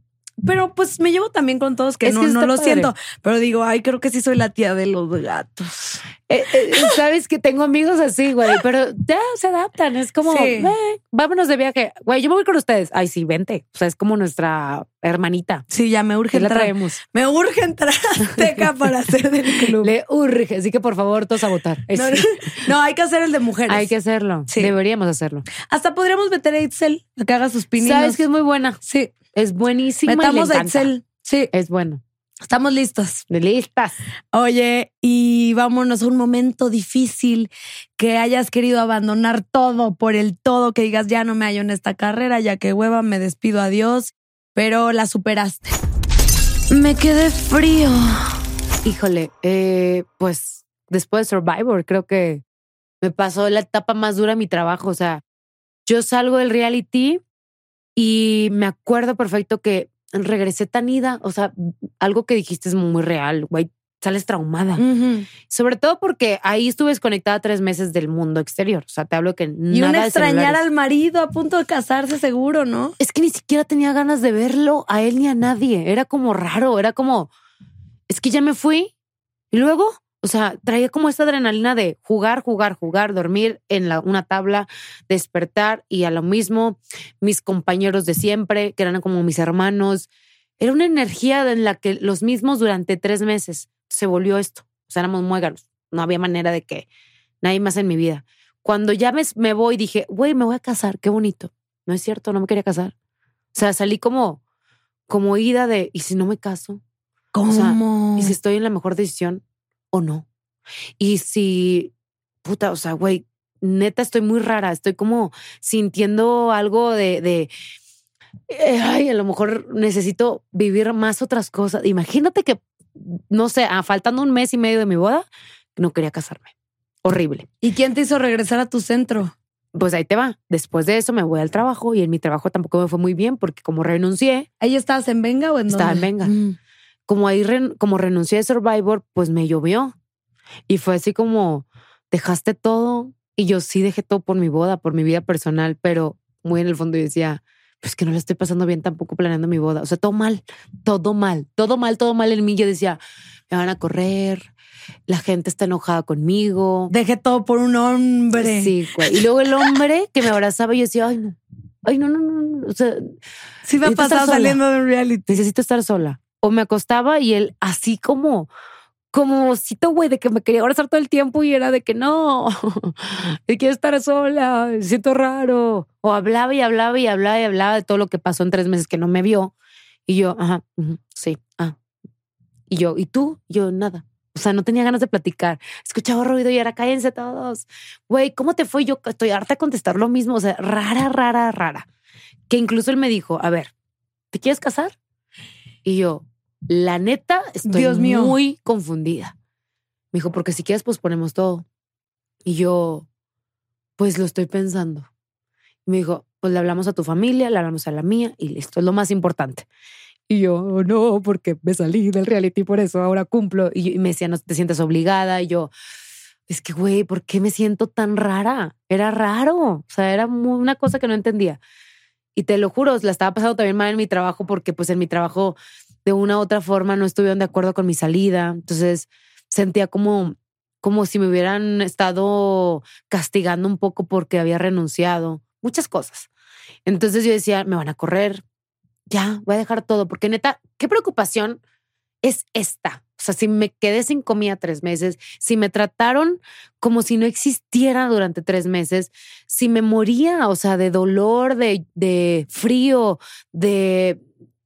Pero pues me llevo también con todos que Es no, que no lo padre. siento. Pero digo, ay, creo que sí soy la tía de los gatos. Eh, eh, Sabes que tengo amigos así, güey, pero ya se adaptan. Es como, Sí. "Eh, vámonos de viaje. Güey, yo me voy con ustedes. Ay, sí, vente. O sea, es como nuestra hermanita. Sí, ya me urge Que la entrar. traemos. Me urge entrar a Azteca para ser del club. Le urge. Así que por favor, todos a votar. No, no, hay que hacer el de mujeres. Hay que hacerlo. Sí. Deberíamos hacerlo. Hasta podríamos meter a Itzel a que haga sus pininos. Sabes que es muy buena. Sí, Es buenísima. y le metamos a encanta. Itzel. Sí, Es bueno. Estamos listos. Listas. Oye, y vámonos a un momento difícil que hayas querido abandonar todo por el todo, que digas ya no me hallo en esta carrera, ya que hueva, me despido, adiós, pero la superaste. Me quedé frío. Híjole, eh, pues después de Survivor, creo que me pasó la etapa más dura de mi trabajo. O sea, yo salgo del reality y me acuerdo perfecto que regresé tan ida. O sea, algo que dijiste es muy real, güey. Sales traumada. Sobre todo porque ahí estuve desconectada tres meses del mundo exterior. O sea, te hablo que Y nada un de extrañar al marido a punto de casarse seguro, ¿no? Es que ni siquiera tenía ganas de verlo a él ni a nadie. Era como raro, era como, es que ya me fui. Y luego, o sea, traía como esta adrenalina de jugar, jugar, jugar, dormir en la, una tabla, despertar y a lo mismo mis compañeros de siempre, que eran como mis hermanos. Era una energía en la que los mismos durante tres meses se volvió esto. O sea, éramos. No había manera de que nadie más en mi vida. Cuando ya me, me voy, dije, güey, me voy a casar, qué bonito. No es cierto, no me quería casar. O sea, salí como, como ida de, ¿y si no me caso? ¿Cómo? sea, ¿Y si estoy en la mejor decisión o no? Y si, puta, o sea, güey, neta estoy muy rara, estoy como sintiendo algo de, de eh, ay, a lo mejor necesito vivir más otras cosas. Imagínate que, no sé, ah, faltando un mes y medio de mi boda, no quería casarme. Horrible. ¿Y quién te hizo regresar a tu centro? Pues ahí te va. Después de eso me voy al trabajo y en mi trabajo tampoco me fue muy bien porque como renuncié, ¿Ahí estabas en Venga o en Estaba dónde? en Venga. Mm. Como ahí como renuncié a Survivor, pues me llovió. Y fue así como, dejaste todo. Y yo sí dejé todo por mi boda, por mi vida personal, pero muy en el fondo yo decía, pues que no le estoy pasando bien tampoco planeando mi boda. O sea, todo mal, todo mal, todo mal, todo mal en mí. Yo decía, me van a correr, la gente está enojada conmigo. Dejé todo por un hombre. Sí, güey. Y luego el hombre que me abrazaba y yo decía, ay, no, ay, no, no, no. no". O sea, Sí me ha Necesito estar pasado sola. saliendo de un reality. necesito estar sola. O me acostaba y él así como, como osito, güey, de que me quería abrazar todo el tiempo y era de que no, de quiero estar sola, siento raro. O hablaba y hablaba y hablaba y hablaba de todo lo que pasó en tres meses que no me vio. Y yo, ajá, sí, ah. Y yo, ¿y tú? Yo, nada. O sea, no tenía ganas de platicar. Escuchaba ruido y era cállense todos. Güey, ¿cómo te fue? Yo estoy harta de contestar lo mismo. O sea, rara, rara, rara. Que incluso él me dijo, a ver, ¿te quieres casar? Y yo, la neta, estoy Dios mío. muy confundida. Me dijo, porque si quieres, pues ponemos todo. Y yo, pues lo estoy pensando. Me dijo, pues le hablamos a tu familia, le hablamos a la mía y listo, es lo más importante. Y yo, "Oh, no, porque me salí del reality, por eso ahora cumplo. Y, y me decía, no te sientes obligada. Y yo, es que, güey, ¿por qué me siento tan rara? Era raro. O sea, era mu- una cosa que no entendía. Y te lo juro, la estaba pasando también mal en mi trabajo porque pues en mi trabajo de una u otra forma no estuvieron de acuerdo con mi salida. Entonces sentía como, como si me hubieran estado castigando un poco porque había renunciado. Muchas cosas. Entonces yo decía, me van a correr. Ya, voy a dejar todo. Porque neta, qué preocupación es esta. O sea, si me quedé sin comida tres meses, si me trataron como si no existiera durante tres meses, si me moría, o sea, de dolor, de, de frío, de,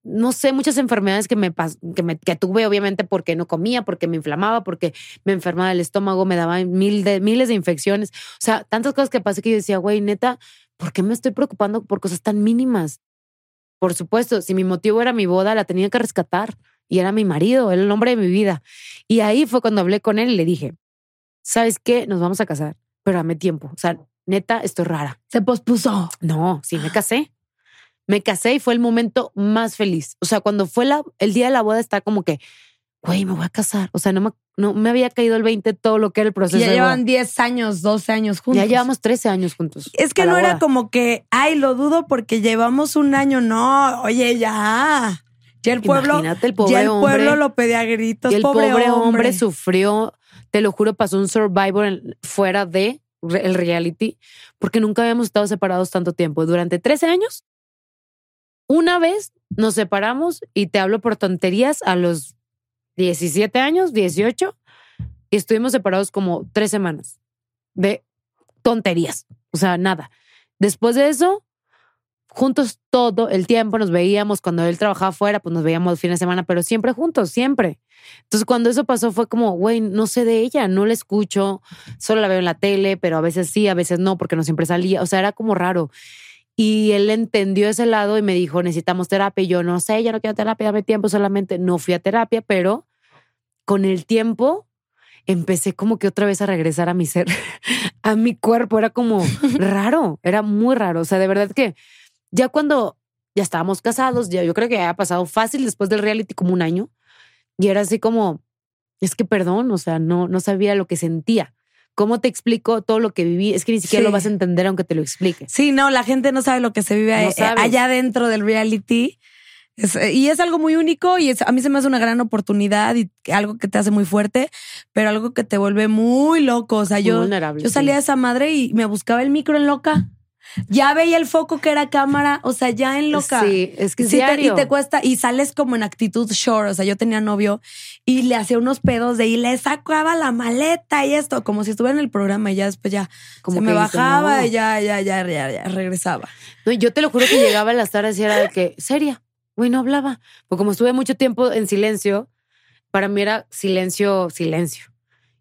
no sé, muchas enfermedades que me, que me que tuve, obviamente, porque no comía, porque me inflamaba, porque me enfermaba el estómago, me daba mil de, miles de infecciones. O sea, tantas cosas que pasé que yo decía, güey, neta, ¿por qué me estoy preocupando por cosas tan mínimas? Por supuesto, si mi motivo era mi boda, la tenía que rescatar y era mi marido, era el hombre de mi vida. Y ahí fue cuando hablé con él y le dije, ¿sabes qué? Nos vamos a casar, pero dame tiempo. O sea, neta, estoy rara. Se pospuso. No, sí, me casé. Me casé y fue el momento más feliz. O sea, cuando fue la, el día de la boda, está como que, güey, me voy a casar. O sea, no me, no me había caído el 20 todo lo que era el proceso. ya llevan boda. 10 años, 12 años juntos. Ya llevamos 13 años juntos. Es que no era como que, ay, lo dudo porque llevamos un año. No, oye, ya. Ya el pueblo, Imagínate el pobre ya el hombre. pueblo lo pedía a gritos. Y el pobre, pobre, hombre. hombre sufrió, te lo juro, pasó un survivor en- fuera de el reality, porque nunca habíamos estado separados tanto tiempo. Durante 13 años, una vez nos separamos y te hablo por tonterías a los 17 años, 18, y estuvimos separados como tres semanas de tonterías. O sea, nada. Después de eso, juntos todo el tiempo nos veíamos. Cuando él trabajaba fuera, pues nos veíamos el fin de semana, pero siempre juntos, siempre. Entonces, cuando eso pasó, fue como, güey, no sé de ella, no la escucho, solo la veo en la tele, pero a veces sí, a veces no, porque no siempre salía. O sea, era como raro. Y él entendió ese lado y me dijo, necesitamos terapia. Y yo no sé, ya no quiero terapia, dame tiempo. Solamente no fui a terapia, pero con el tiempo empecé como que otra vez a regresar a mi ser, a mi cuerpo. Era como raro, era muy raro. O sea, de verdad que ya cuando ya estábamos casados, ya yo creo que había pasado fácil después del reality como un año. Y era así como, es que perdón, o sea, no, no sabía lo que sentía. ¿Cómo te explico todo lo que viví? Es que ni siquiera Sí. lo vas a entender aunque te lo explique. Sí, no, la gente no sabe lo que se vive No eh, allá dentro del reality. Es, eh, y es algo muy único y es, a mí se me hace una gran oportunidad y algo que te hace muy fuerte, pero algo que te vuelve muy loco. O sea, Muy yo, yo salía de esa madre y me buscaba el micro en loca. Ya veía el foco que era cámara, o sea, ya en loca. Sí, es que es Sí, te- y te cuesta, y sales como en actitud short. O sea, yo tenía novio y le hacía unos pedos de y le sacaba la maleta y esto, como si estuviera en el programa y ya después ya Como se me bajaba no. y ya, ya, ya, ya, ya regresaba. No, yo te lo juro que llegaba a las tardes y era de que, seria, güey, no hablaba. Porque como estuve mucho tiempo en silencio, para mí era silencio, silencio.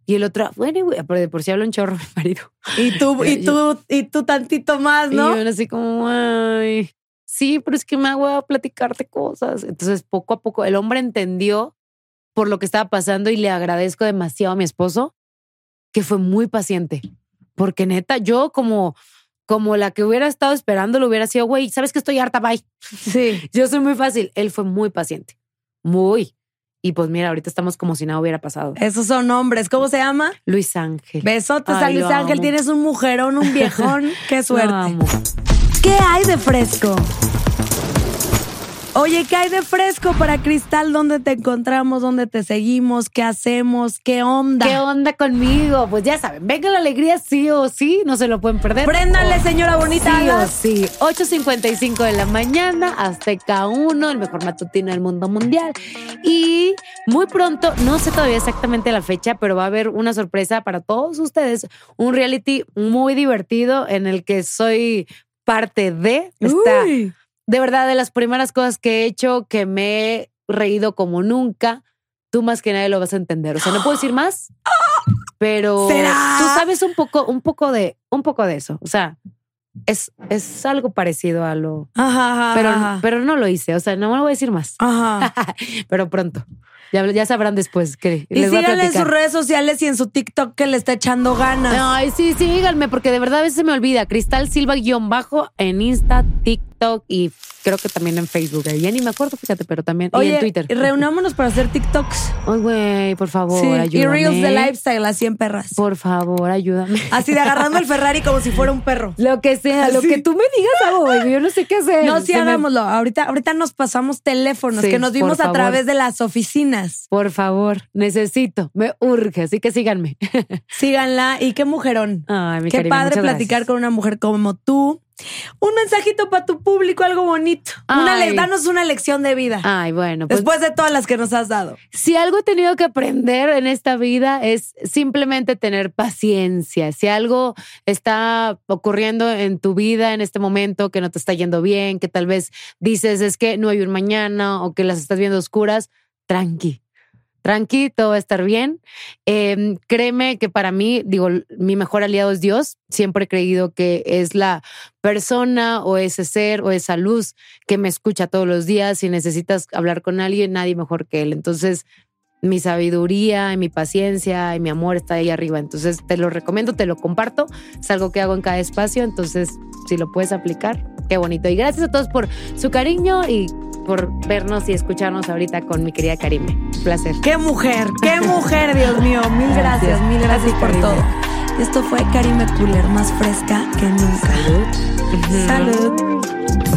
Y el otro, bueno, güey, pero de por sí hablo un chorro mi marido. Y tú, y tú, y tú tantito más, ¿no? Y yo era así como, ay, sí, pero es que me hago a platicarte cosas. Entonces, poco a poco, el hombre entendió por lo que estaba pasando y le agradezco demasiado a mi esposo, que fue muy paciente. Porque neta, yo como, como la que hubiera estado esperando, lo hubiera sido, güey, sabes que estoy harta, bye. Sí. Yo soy muy fácil. Él fue muy paciente. Muy. Y pues mira, ahorita estamos como si nada hubiera pasado. Esos son hombres. ¿Cómo se llama? Luis Ángel. Besotes a Luis Ángel. amo. Tienes un mujerón, un viejón. Qué suerte. ¿Qué hay de fresco? Oye, ¿qué hay de fresco para Cristal? ¿Dónde te encontramos? ¿Dónde te seguimos? ¿Qué hacemos? ¿Qué onda? ¿Qué onda conmigo? Pues ya saben, venga la alegría sí o sí, no se lo pueden perder. Préndale, señora bonita. Sí o sí, 8.55 de la mañana, Azteca 1, el mejor matutino del mundo mundial. Y muy pronto, no sé todavía exactamente la fecha, pero va a haber una sorpresa para todos ustedes. Un reality muy divertido en el que soy parte de. Está Uy. De verdad de las primeras cosas que he hecho que me he reído como nunca. Tú más que nadie lo vas a entender. O sea, no puedo decir más, pero ¿Será? tú sabes un poco, un poco de, un poco de eso. O sea, es, es algo parecido a lo, Ajá, ajá, pero, ajá. pero no lo hice. O sea, no me lo voy a decir más, Ajá. pero pronto. Ya, ya sabrán después que Y les voy a síganle en sus redes sociales y en su TikTok que le está echando ganas. Ay, sí, síganme, porque de verdad a veces se me olvida. Cristal Silva guion bajo en Insta, TikTok. TikTok y creo que también en Facebook. Ya ni me acuerdo, fíjate, pero también y en Twitter. reunámonos para hacer TikToks. Ay, güey, por favor, Sí, y ayúdame. Reels de Lifestyle, así en perras. Por favor, ayúdame. Así de agarrando el Ferrari como si fuera un perro. Lo que sea, lo Sí. que tú me digas hago, güey. Yo no sé qué hacer. No, sí, Se me- hagámoslo. Ahorita, ahorita nos pasamos teléfonos, Sí, que nos vimos a través de las oficinas. Por favor, necesito, me urge, así que síganme. Síganla. Y qué mujerón. Ay, mi Qué padre platicar gracias. con una mujer como tú. Un mensajito para tu público, algo bonito. Una danos una lección de vida. Ay, bueno, pues Después de todas las que nos has dado. si algo he tenido que aprender en esta vida es simplemente tener paciencia. Si algo está ocurriendo en tu vida en este momento que no te está yendo bien, que tal vez dices es que no hay un mañana o que las estás viendo oscuras, tranqui. Tranqui, todo va a estar bien. Eh, créeme que para mí, digo, mi mejor aliado es Dios. Siempre he creído que es la persona o ese ser o esa luz que me escucha todos los días. Si necesitas hablar con alguien, nadie mejor que él. Entonces, mi sabiduría y mi paciencia y mi amor está ahí arriba. Entonces, te lo recomiendo, te lo comparto. Es algo que hago en cada espacio. Entonces, si lo puedes aplicar, qué bonito. Y gracias a todos por su cariño y por vernos y escucharnos ahorita con mi querida Karime. Un placer. Qué mujer, qué mujer, Dios mío. Mil gracias, Gracias. mil gracias por Karime. todo. Esto fue Karime Cooler, más fresca que nunca. Salud.